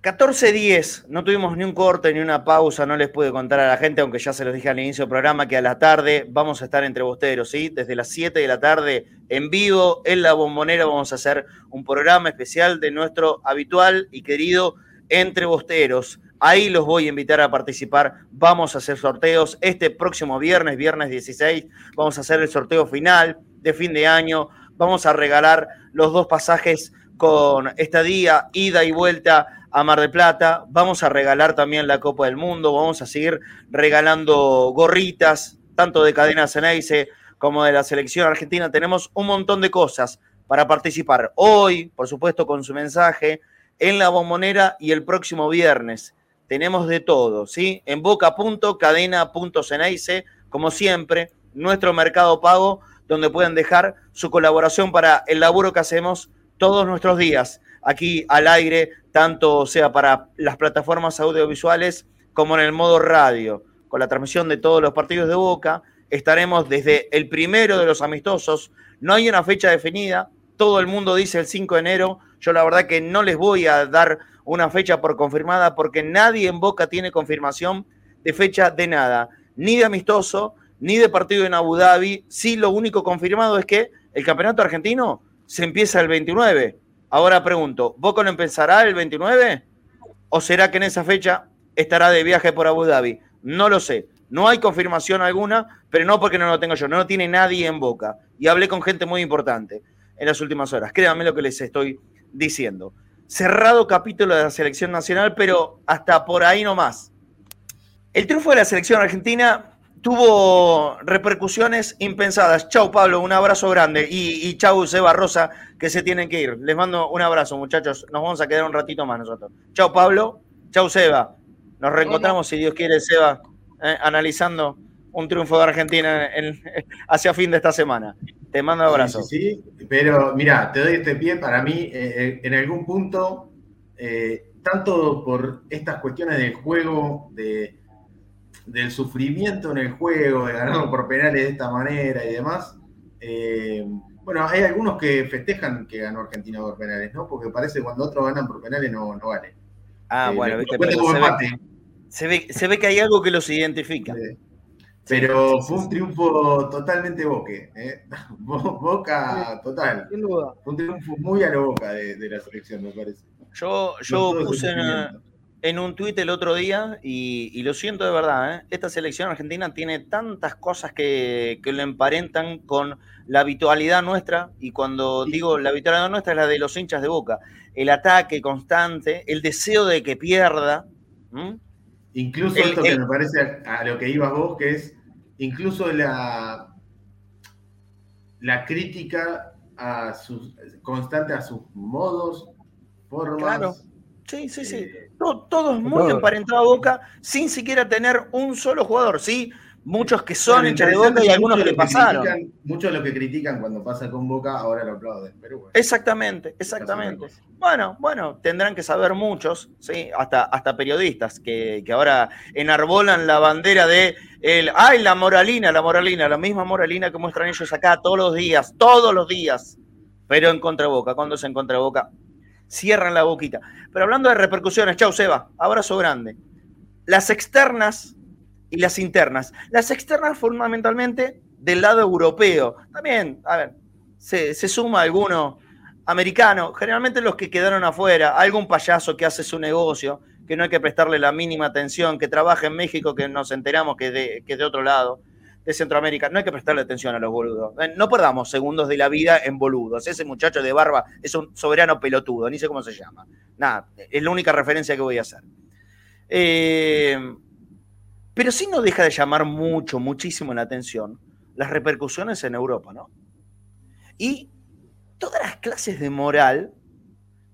14.10, no tuvimos ni un corte ni una pausa, no les pude contar a la gente, aunque ya se los dije al inicio del programa, que a la tarde vamos a estar entre bosteros, ¿sí? Desde las 7 de la tarde en vivo en la bombonera vamos a hacer un programa especial de nuestro habitual y querido Entre Bosteros. Ahí los voy a invitar a participar, vamos a hacer sorteos. Este próximo viernes, viernes 16, vamos a hacer el sorteo final de fin de año. Vamos a regalar los dos pasajes con estadía, ida y vuelta a Mar de Plata. Vamos a regalar también la Copa del Mundo. Vamos a seguir regalando gorritas, tanto de Cadena Ceneice como de la selección argentina. Tenemos un montón de cosas para participar hoy, por supuesto, con su mensaje, en la bombonera y el próximo viernes. Tenemos de todo, ¿sí? En boca.cadena.ceneice, como siempre, nuestro mercado pago, donde pueden dejar su colaboración para el laburo que hacemos todos nuestros días aquí al aire, tanto sea para las plataformas audiovisuales como en el modo radio, con la transmisión de todos los partidos de Boca. Estaremos desde el primero de los amistosos. No hay una fecha definida. Todo el mundo dice el 5 de enero. Yo la verdad que no les voy a dar una fecha por confirmada porque nadie en Boca tiene confirmación de fecha de nada. Ni de amistoso, ni de partido en Abu Dhabi. Sí, lo único confirmado es que el campeonato argentino se empieza el 29 Ahora pregunto, ¿Boca no empezará el 29? ¿O será que en esa fecha estará de viaje por Abu Dhabi? No lo sé. No hay confirmación alguna, pero no porque no lo tengo yo, no lo tiene nadie en Boca. Y hablé con gente muy importante en las últimas horas. Créanme lo que les estoy diciendo. Cerrado capítulo de la selección nacional, pero hasta por ahí nomás. El triunfo de la selección argentina tuvo repercusiones impensadas. Chau, Pablo, un abrazo grande. Y, y chau, Seba Rosa, que se tienen que ir. Les mando un abrazo, muchachos. Nos vamos a quedar un ratito más nosotros. Chau, Pablo. Chau, Seba. Nos reencontramos, si Dios quiere, Seba, eh, analizando un triunfo de Argentina hacia fin de esta semana. Te mando un abrazo. Sí, pero mira, te doy este pie. Para mí, eh, eh, en algún punto, tanto por estas cuestiones del juego, de del sufrimiento en el juego, de ganarlo por penales de esta manera y demás, eh, Bueno, hay algunos que festejan que ganó Argentina por penales, ¿no? Porque parece que cuando otros ganan por penales no, no vale. Ah, Eh, bueno, viste, pero se, ve, se, ve, se ve que hay algo que los identifica. Pero Sí, fue un triunfo totalmente boque. ¿eh? Bo- Boca total. Sin duda. Fue un triunfo muy a la boca de, de la selección, me parece. Yo, yo puse en. En un tuit el otro día y, y lo siento de verdad, ¿eh? esta selección argentina tiene tantas cosas que, que lo emparentan con la habitualidad nuestra y cuando digo la habitualidad nuestra es la de los hinchas de boca, el ataque constante, el deseo de que pierda. Incluso El- esto que el- me parece a, a lo que ibas vos, que es incluso la, la crítica a sus, constante a sus modos, formas. Claro. Sí, sí, sí. eh, Todo, todo es muy Todo. emparentado a Boca sin siquiera tener un solo jugador. Sí, muchos que son bueno, hinchas de Boca y algunos que le pasaron. critican- Muchos de los que critican cuando pasa con Boca ahora lo aplauden. Pero bueno. Exactamente, exactamente. Bueno, bueno, tendrán que saber muchos, ¿sí? hasta, hasta periodistas que, que ahora enarbolan la bandera de el, ay, la moralina, la moralina, la misma moralina que muestran ellos acá todos los días, todos los días, pero en contraboca, cuando es en contraboca, cierran la boquita. Pero hablando de repercusiones, chau Seba, abrazo grande. Las externas y las internas. Las externas fundamentalmente del lado europeo. También, a ver, se, suma alguno americano, generalmente los que quedaron afuera, algún payaso que hace su negocio, que no hay que prestarle la mínima atención, que trabaja en México, que nos enteramos que de, que de otro lado, de Centroamérica, no hay que prestarle atención a los boludos. Eh, No perdamos segundos de la vida en boludos. Ese muchacho de barba es un soberano pelotudo, ni sé cómo se llama. Nada, es la única referencia que voy a hacer. Eh, pero sí no deja de llamar mucho, muchísimo la atención las repercusiones en Europa, ¿no? Y todas las clases de moral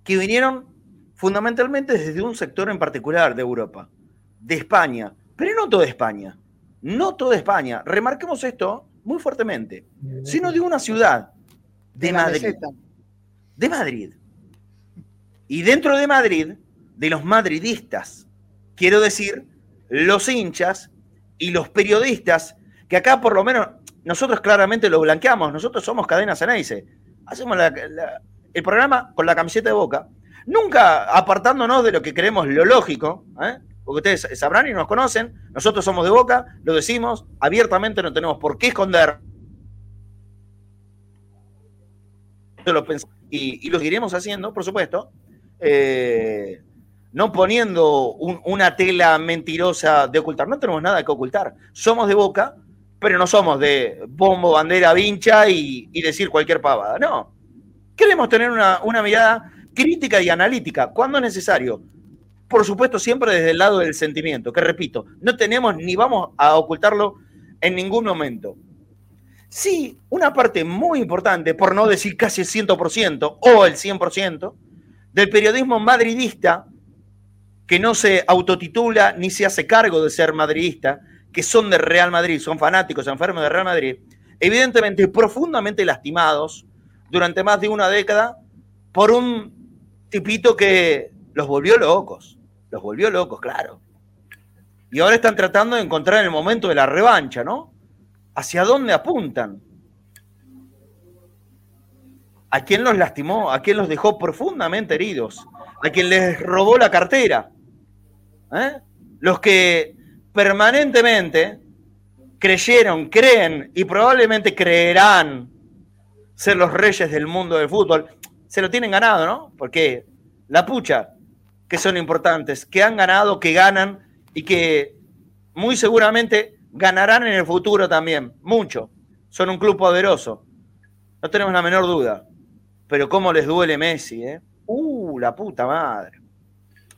que vinieron fundamentalmente desde un sector en particular de Europa, de España, pero no toda España, no toda España. Remarquemos esto muy fuertemente, sino de una ciudad, de Madrid. De Madrid. Y dentro de Madrid, de los madridistas, quiero decir, los hinchas y los periodistas, que acá por lo menos nosotros claramente lo blanqueamos, nosotros somos Cadena Ceneice, hacemos la- la- el programa con la camiseta de boca, nunca apartándonos de lo que creemos lo lógico, ¿eh? Porque ustedes sabrán y nos conocen, nosotros somos de boca, lo decimos abiertamente, no tenemos por qué esconder. Y, y lo seguiremos haciendo, por supuesto, eh, no poniendo un- una tela mentirosa de ocultar, no tenemos nada que ocultar, somos de boca, pero no somos de bombo, bandera, vincha y, y decir cualquier pavada, no. Queremos tener una, una mirada crítica y analítica cuando es necesario. Por supuesto, siempre desde el lado del sentimiento, que repito, no tenemos ni vamos a ocultarlo en ningún momento. Sí, una parte muy importante, por no decir casi el 100% o el 100%, del periodismo madridista, que no se autotitula ni se hace cargo de ser madridista, que son de Real Madrid, son fanáticos enfermos de Real Madrid, evidentemente profundamente lastimados durante más de una década por un tipito que los volvió locos, los volvió locos, claro. Y ahora están tratando de encontrar el momento de la revancha, ¿no? ¿Hacia dónde apuntan? ¿A quién los lastimó? ¿A quién los dejó profundamente heridos? ¿A quién les robó la cartera? ¿Eh? Los que permanentemente creyeron, creen y probablemente creerán ser los reyes del mundo del fútbol, se lo tienen ganado, ¿no? Porque la pucha, que son importantes, que han ganado, que ganan y que muy seguramente ganarán en el futuro también, mucho. Son un club poderoso, no tenemos la menor duda. Pero cómo les duele Messi, ¿eh? Uh, la puta madre.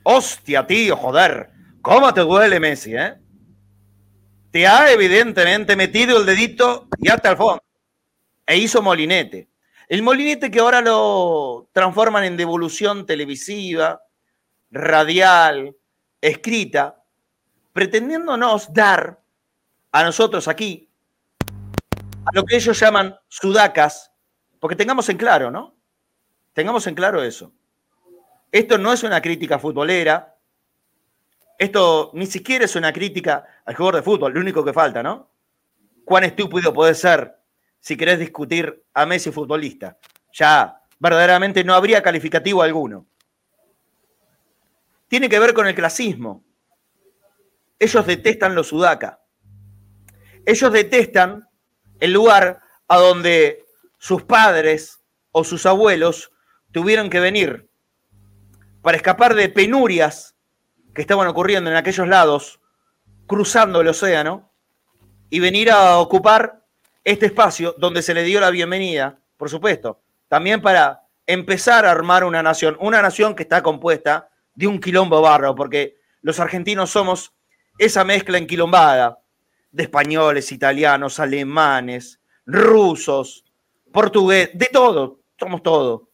Hostia, tío, joder. ¿Cómo te duele Messi, eh? Te ha evidentemente metido el dedito y hasta el fondo. E hizo molinete. El molinete que ahora lo transforman en devolución televisiva, radial, escrita, pretendiéndonos dar a nosotros aquí a lo que ellos llaman sudacas, porque tengamos en claro, ¿no? Tengamos en claro eso. Esto no es una crítica futbolera, esto ni siquiera es una crítica al jugador de fútbol, lo único que falta, ¿no? Cuán estúpido puede ser si querés discutir a Messi futbolista. Ya verdaderamente no habría calificativo alguno. Tiene que ver con el clasismo. Ellos detestan los sudaca. Ellos detestan el lugar a donde sus padres o sus abuelos tuvieron que venir para escapar de penurias que estaban ocurriendo en aquellos lados, cruzando el océano, y venir a ocupar este espacio donde se le dio la bienvenida, por supuesto, también para empezar a armar una nación, una nación que está compuesta de un quilombo barro, porque los argentinos somos esa mezcla enquilombada de españoles, italianos, alemanes, rusos, portugués, de todo, somos todo.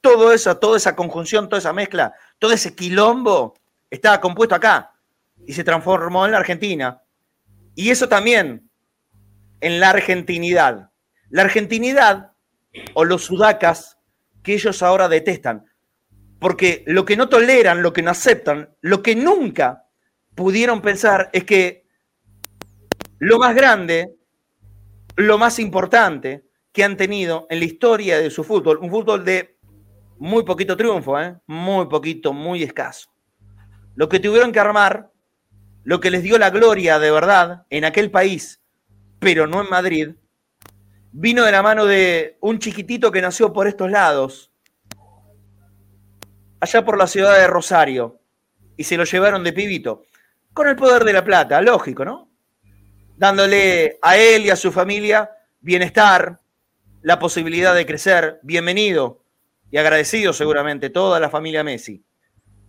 Todo eso, toda esa conjunción, toda esa mezcla, todo ese quilombo estaba compuesto acá y se transformó en la Argentina. Y eso también en la argentinidad. La argentinidad o los sudacas que ellos ahora detestan. Porque lo que no toleran, lo que no aceptan, lo que nunca pudieron pensar es que lo más grande, lo más importante que han tenido en la historia de su fútbol, un fútbol de muy poquito triunfo, ¿eh? muy poquito, muy escaso. Lo que tuvieron que armar, lo que les dio la gloria de verdad en aquel país, pero no en Madrid, vino de la mano de un chiquitito que nació por estos lados, allá por la ciudad de Rosario, y se lo llevaron de pibito, con el poder de la plata, lógico, ¿no? Dándole a él y a su familia bienestar, la posibilidad de crecer, bienvenido y agradecido seguramente toda la familia Messi,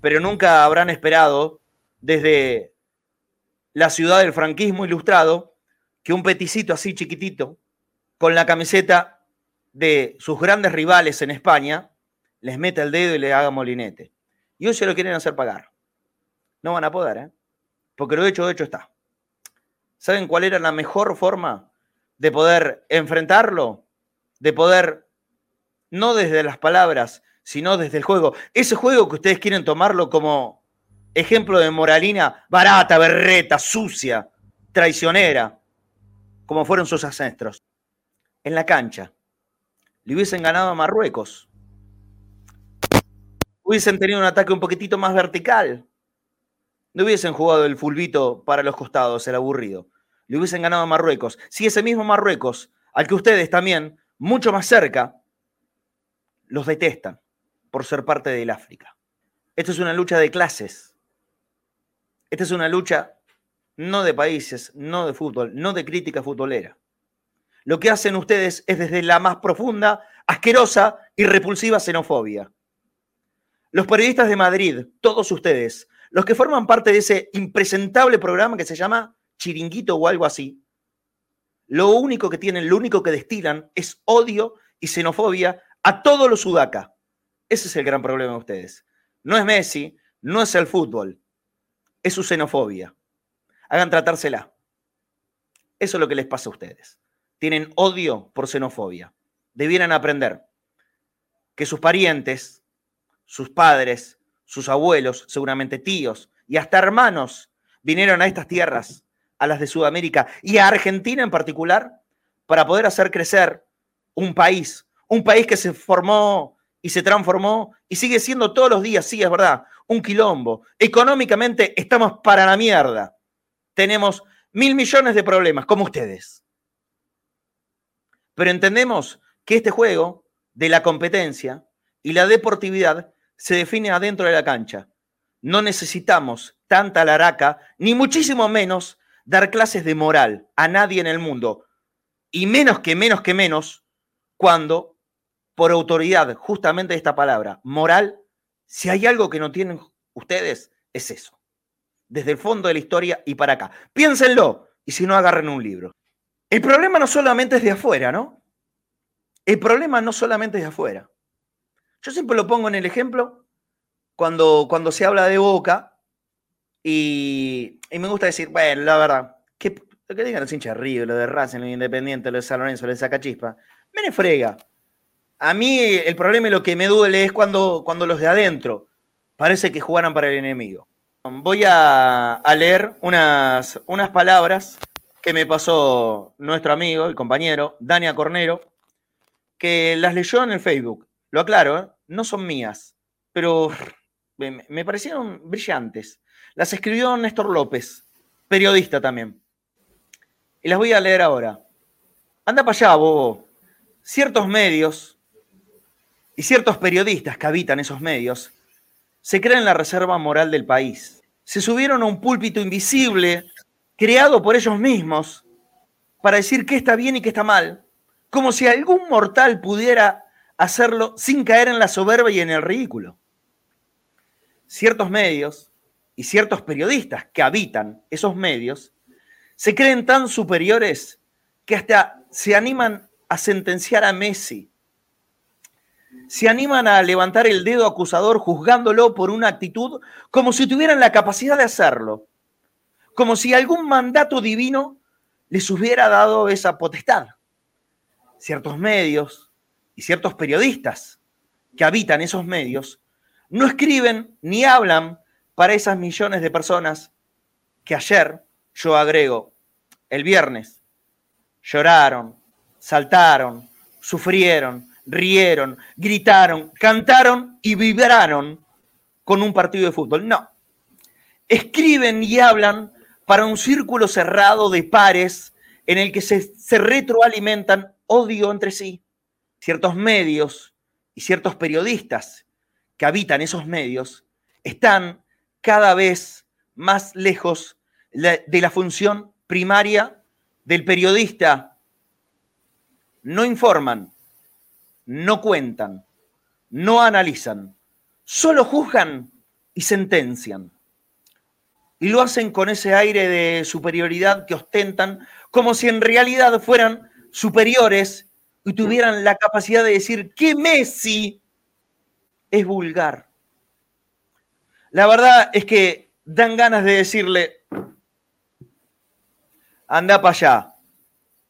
pero nunca habrán esperado desde la ciudad del franquismo ilustrado que un peticito así chiquitito con la camiseta de sus grandes rivales en España, les mete el dedo y le haga molinete. Y hoy se lo quieren hacer pagar. No van a poder, ¿eh? Porque lo hecho, de hecho está. ¿Saben cuál era la mejor forma de poder enfrentarlo? De poder, no desde las palabras, sino desde el juego. Ese juego que ustedes quieren tomarlo como ejemplo de moralina barata, berreta, sucia, traicionera, como fueron sus ancestros en la cancha, le hubiesen ganado a Marruecos, hubiesen tenido un ataque un poquitito más vertical, no hubiesen jugado el fulbito para los costados, el aburrido, le hubiesen ganado a Marruecos. Si ese mismo Marruecos, al que ustedes también, mucho más cerca, los detestan por ser parte del África. Esto es una lucha de clases. Esta es una lucha no de países, no de fútbol, no de crítica futbolera lo que hacen ustedes es desde la más profunda, asquerosa y repulsiva xenofobia. Los periodistas de Madrid, todos ustedes, los que forman parte de ese impresentable programa que se llama Chiringuito o algo así, lo único que tienen, lo único que destilan es odio y xenofobia a todos los sudaca. Ese es el gran problema de ustedes. No es Messi, no es el fútbol, es su xenofobia. Hagan tratársela. Eso es lo que les pasa a ustedes tienen odio por xenofobia. Debieran aprender que sus parientes, sus padres, sus abuelos, seguramente tíos y hasta hermanos vinieron a estas tierras, a las de Sudamérica y a Argentina en particular, para poder hacer crecer un país, un país que se formó y se transformó y sigue siendo todos los días, sí, es verdad, un quilombo. Económicamente estamos para la mierda. Tenemos mil millones de problemas, como ustedes. Pero entendemos que este juego de la competencia y la deportividad se define adentro de la cancha. No necesitamos tanta laraca, ni muchísimo menos dar clases de moral a nadie en el mundo. Y menos que menos que menos cuando, por autoridad, justamente esta palabra, moral, si hay algo que no tienen ustedes, es eso. Desde el fondo de la historia y para acá. Piénsenlo y si no, agarren un libro. El problema no solamente es de afuera, ¿no? El problema no solamente es de afuera. Yo siempre lo pongo en el ejemplo cuando, cuando se habla de Boca y, me gusta decir, bueno, la verdad, que, lo que digan los hinchas de Río, lo de Racing, lo de Independiente, lo de San Lorenzo, lo de Sacachispa, me frega. A mí el problema y lo que me duele es cuando, cuando los de adentro parece que jugaran para el enemigo. Voy a, leer unas, unas palabras que me pasó nuestro amigo, el compañero, Dania Cornero, que las leyó en el Facebook. Lo aclaro, ¿eh? no son mías, pero me parecieron brillantes. Las escribió Néstor López, periodista también. Y las voy a leer ahora. Anda para allá, bobo. Ciertos medios y ciertos periodistas que habitan esos medios se creen la reserva moral del país. Se subieron a un púlpito invisible creado por ellos mismos para decir qué está bien y qué está mal, como si algún mortal pudiera hacerlo sin caer en la soberbia y en el ridículo. Ciertos medios y ciertos periodistas que habitan esos medios se creen tan superiores que hasta se animan a sentenciar a Messi. Se animan a levantar el dedo acusador juzgándolo por una actitud como si tuvieran la capacidad de hacerlo, como si algún mandato divino les hubiera dado esa potestad. Ciertos medios y ciertos periodistas que habitan esos medios no escriben ni hablan para esas millones de personas que ayer, yo agrego, el viernes, lloraron, saltaron, sufrieron, rieron, gritaron, cantaron y vibraron con un partido de fútbol. No. Escriben y hablan para un círculo cerrado de pares en el que se, retroalimentan odio entre sí. Ciertos medios y ciertos periodistas que habitan esos medios están cada vez más lejos de la función primaria del periodista. No informan, no cuentan, no analizan, solo juzgan y sentencian. Y lo hacen con ese aire de superioridad que ostentan, como si en realidad fueran superiores y tuvieran la capacidad de decir que Messi es vulgar. La verdad es que dan ganas de decirle, anda para allá,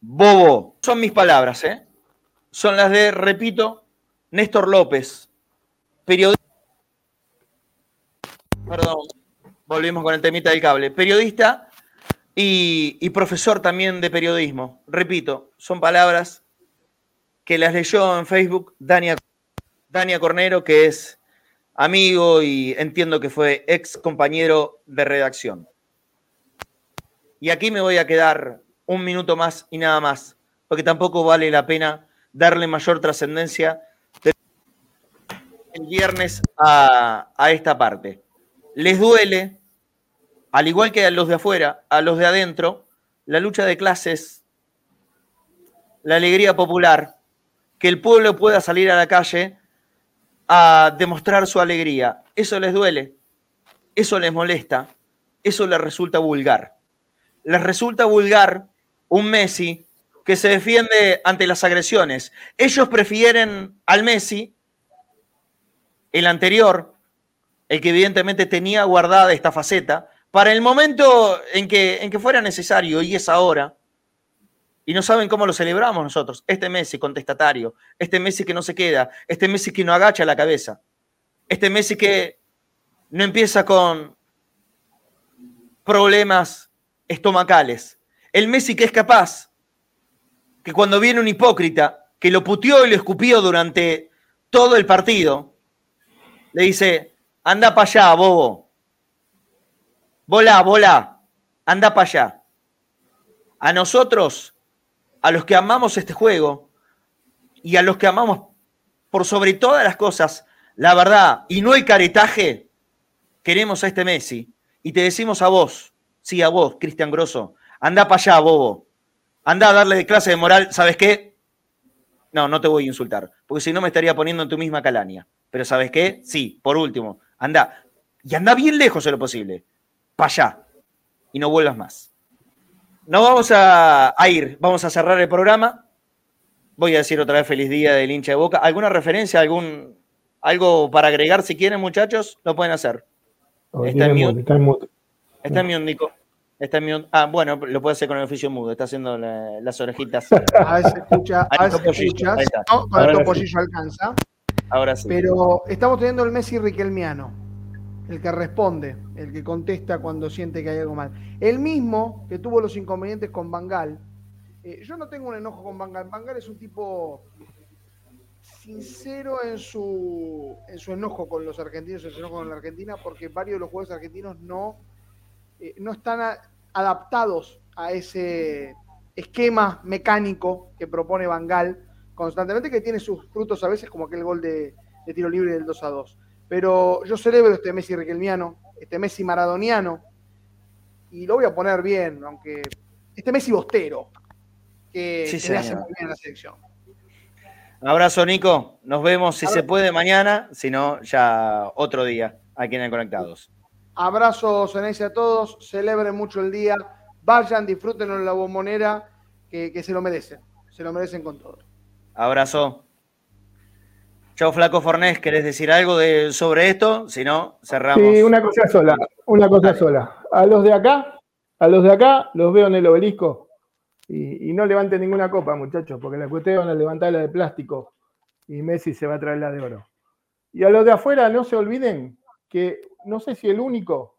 bobo. Son mis palabras, ¿eh? Son las de, repito, Néstor López, periodista. Perdón, volvimos con el temita del cable. Periodista y, y profesor también de periodismo. Repito, son palabras que las leyó en Facebook Dania, Dania Cornero, que es amigo y entiendo que fue ex compañero de redacción. Y aquí me voy a quedar un minuto más y nada más, porque tampoco vale la pena darle mayor trascendencia el viernes a, a esta parte. Les duele, al igual que a los de afuera, a los de adentro, la lucha de clases, la alegría popular, que el pueblo pueda salir a la calle a demostrar su alegría. Eso les duele, eso les molesta, eso les resulta vulgar les resulta vulgar un Messi que se defiende ante las agresiones. Ellos prefieren al Messi, el anterior, el que evidentemente tenía guardada esta faceta, para el momento en que, en que fuera necesario, y es ahora, y no saben cómo lo celebramos nosotros, este Messi contestatario, este Messi que no se queda, este Messi que no agacha la cabeza, este Messi que no empieza con problemas estomacales. El Messi que es capaz, que cuando viene un hipócrita, que lo puteó y lo escupió durante todo el partido, le dice, anda para allá, bobo. Volá, volá, anda para allá. A nosotros, a los que amamos este juego y a los que amamos por sobre todas las cosas, la verdad y no el caretaje, queremos a este Messi y te decimos a vos, Sí, a vos, Cristian Grosso. Anda para allá, bobo. Anda a darle de clase de moral. ¿Sabes qué? No, no te voy a insultar, porque si no me estaría poniendo en tu misma calaña. Pero ¿sabes qué? Sí, por último, anda. Y anda bien lejos de lo posible. Para allá. Y no vuelvas más. No vamos a, a, ir, vamos a cerrar el programa. Voy a decir otra vez feliz día del hincha de boca. ¿Alguna referencia, algún algo para agregar si quieren, muchachos? Lo pueden hacer. está, en está en Está en mute, Nico. Está en mute. Ah, bueno, lo puede hacer con el oficio mudo. Está haciendo la, las orejitas. A ver si escucha. A si escuchas. No, con el topollillo alcanza. Ahora sí. Pero estamos teniendo el Messi riquelmiano. El que responde, el que contesta cuando siente que hay algo mal. El mismo que tuvo los inconvenientes con Bangal. Eh, yo no tengo un enojo con Bangal. Bangal es un tipo sincero en su, en su enojo con los argentinos, en su enojo con la Argentina, porque varios de los jugadores argentinos no, eh, no están adaptados a ese esquema mecánico que propone Bangal constantemente, que tiene sus frutos a veces, como aquel gol de, de tiro libre del 2 a 2. Pero yo celebro este Messi riquelmiano, este Messi maradoniano, y lo voy a poner bien, aunque este Messi bostero, que, Sí, le hace muy bien a la selección. Abrazo, Nico. Nos vemos si se puede mañana, si no, ya otro día aquí en el Conectados. Abrazo, Ceneice, a todos, celebren mucho el día, vayan, disfruten en la bombonera, que, que se lo merecen, se lo merecen con todo. Abrazo. Chao, Flaco Fornés, ¿querés decir algo de, sobre esto? Si no, cerramos. Sí, una cosa sola, una cosa Dale. sola. A los de acá, a los de acá los veo en el obelisco y, y no levanten ninguna copa, muchachos, porque la que ustedes van a levantar la de plástico y Messi se va a traer la de oro. Y a los de afuera no se olviden que no sé si el único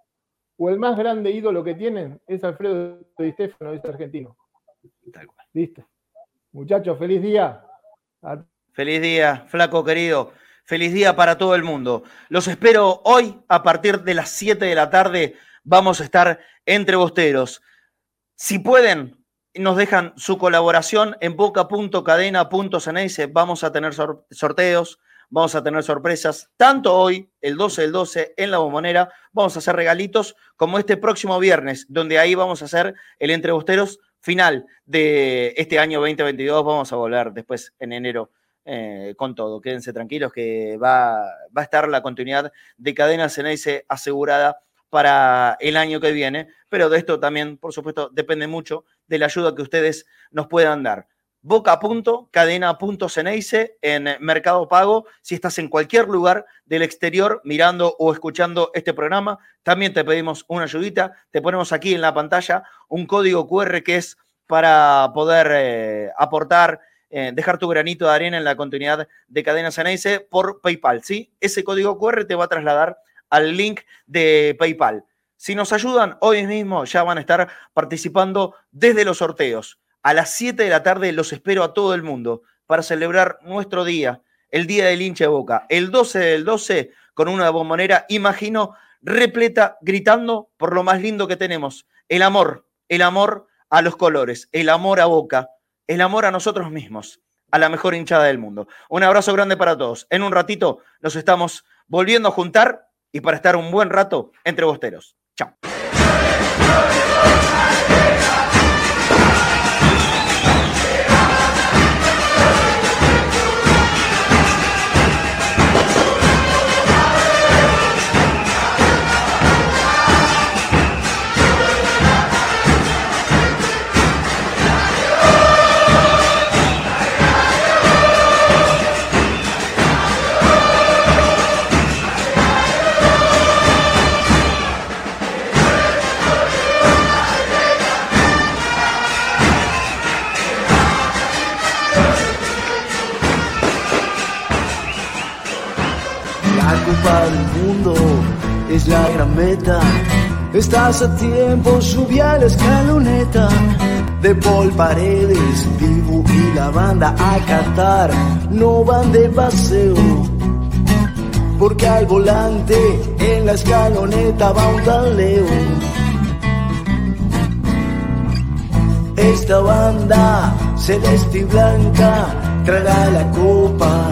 o el más grande ídolo que tienen es Alfredo Di Stefano, es argentino. Tal cual. Listo. Muchachos, feliz día. A Feliz día, Flaco querido. Feliz día para todo el mundo. Los espero hoy a partir de las 7 de la tarde. Vamos a estar entre bosteros. Si pueden, nos dejan su colaboración en boca.cadena.ceneice. Vamos a tener sor- sorteos, vamos a tener sorpresas, tanto hoy, el 12 del 12, en la bombonera, vamos a hacer regalitos, como este próximo viernes, donde ahí vamos a hacer el entre bosteros final de este año 2022. Vamos a volver después en enero eh, con todo. Quédense tranquilos que va, va a estar la continuidad de Cadena Ceneice asegurada para el año que viene, pero de esto también, por supuesto, depende mucho de la ayuda que ustedes nos puedan dar. Boca.cadena.ceneice en Mercado Pago. Si estás en cualquier lugar del exterior mirando o escuchando este programa, también te pedimos una ayudita. Te ponemos aquí en la pantalla un código QR que es para poder eh, aportar, eh, dejar tu granito de arena en la continuidad de Cadena Ceneice por PayPal. ¿sí? Ese código QR te va a trasladar al link de PayPal. Si nos ayudan, hoy mismo ya van a estar participando desde los sorteos. A las 7 de la tarde los espero a todo el mundo para celebrar nuestro día, el Día del Hincha de Boca. El 12 del 12, con una bombonera, imagino, repleta, gritando por lo más lindo que tenemos. El amor, el amor a los colores, el amor a Boca, el amor a nosotros mismos, a la mejor hinchada del mundo. Un abrazo grande para todos. En un ratito nos estamos volviendo a juntar y para estar un buen rato entre bosteros. Chao. Estás a tiempo, subí a la escaloneta. De Paul Paredes, Dibu y la banda a Qatar no van de paseo. Porque al volante en la escaloneta va un tal Leo. Esta banda celeste y blanca traerá la copa.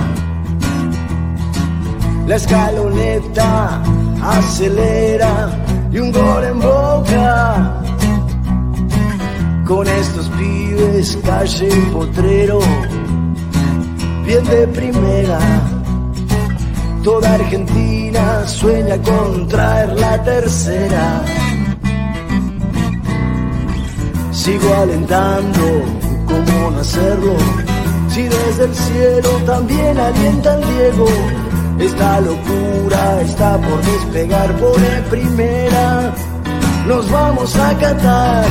La escaloneta acelera y un gol en boca. Con estos pibes, calle y potrero, bien de primera. Toda Argentina sueña con traer la tercera. Sigo alentando, ¿cómo no hacerlo? Si desde el cielo también alienta el Diego. Esta locura está por despegar por en primera. Nos vamos a catar.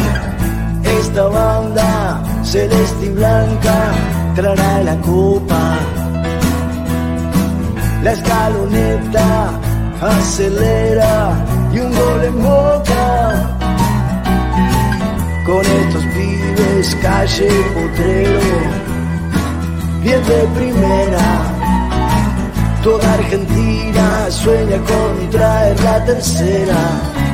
Esta banda celeste y blanca traerá la copa. La escaloneta acelera y un gol en boca. Con estos pibes, calle potrero, bien de primera. Toda Argentina sueña con la tercera.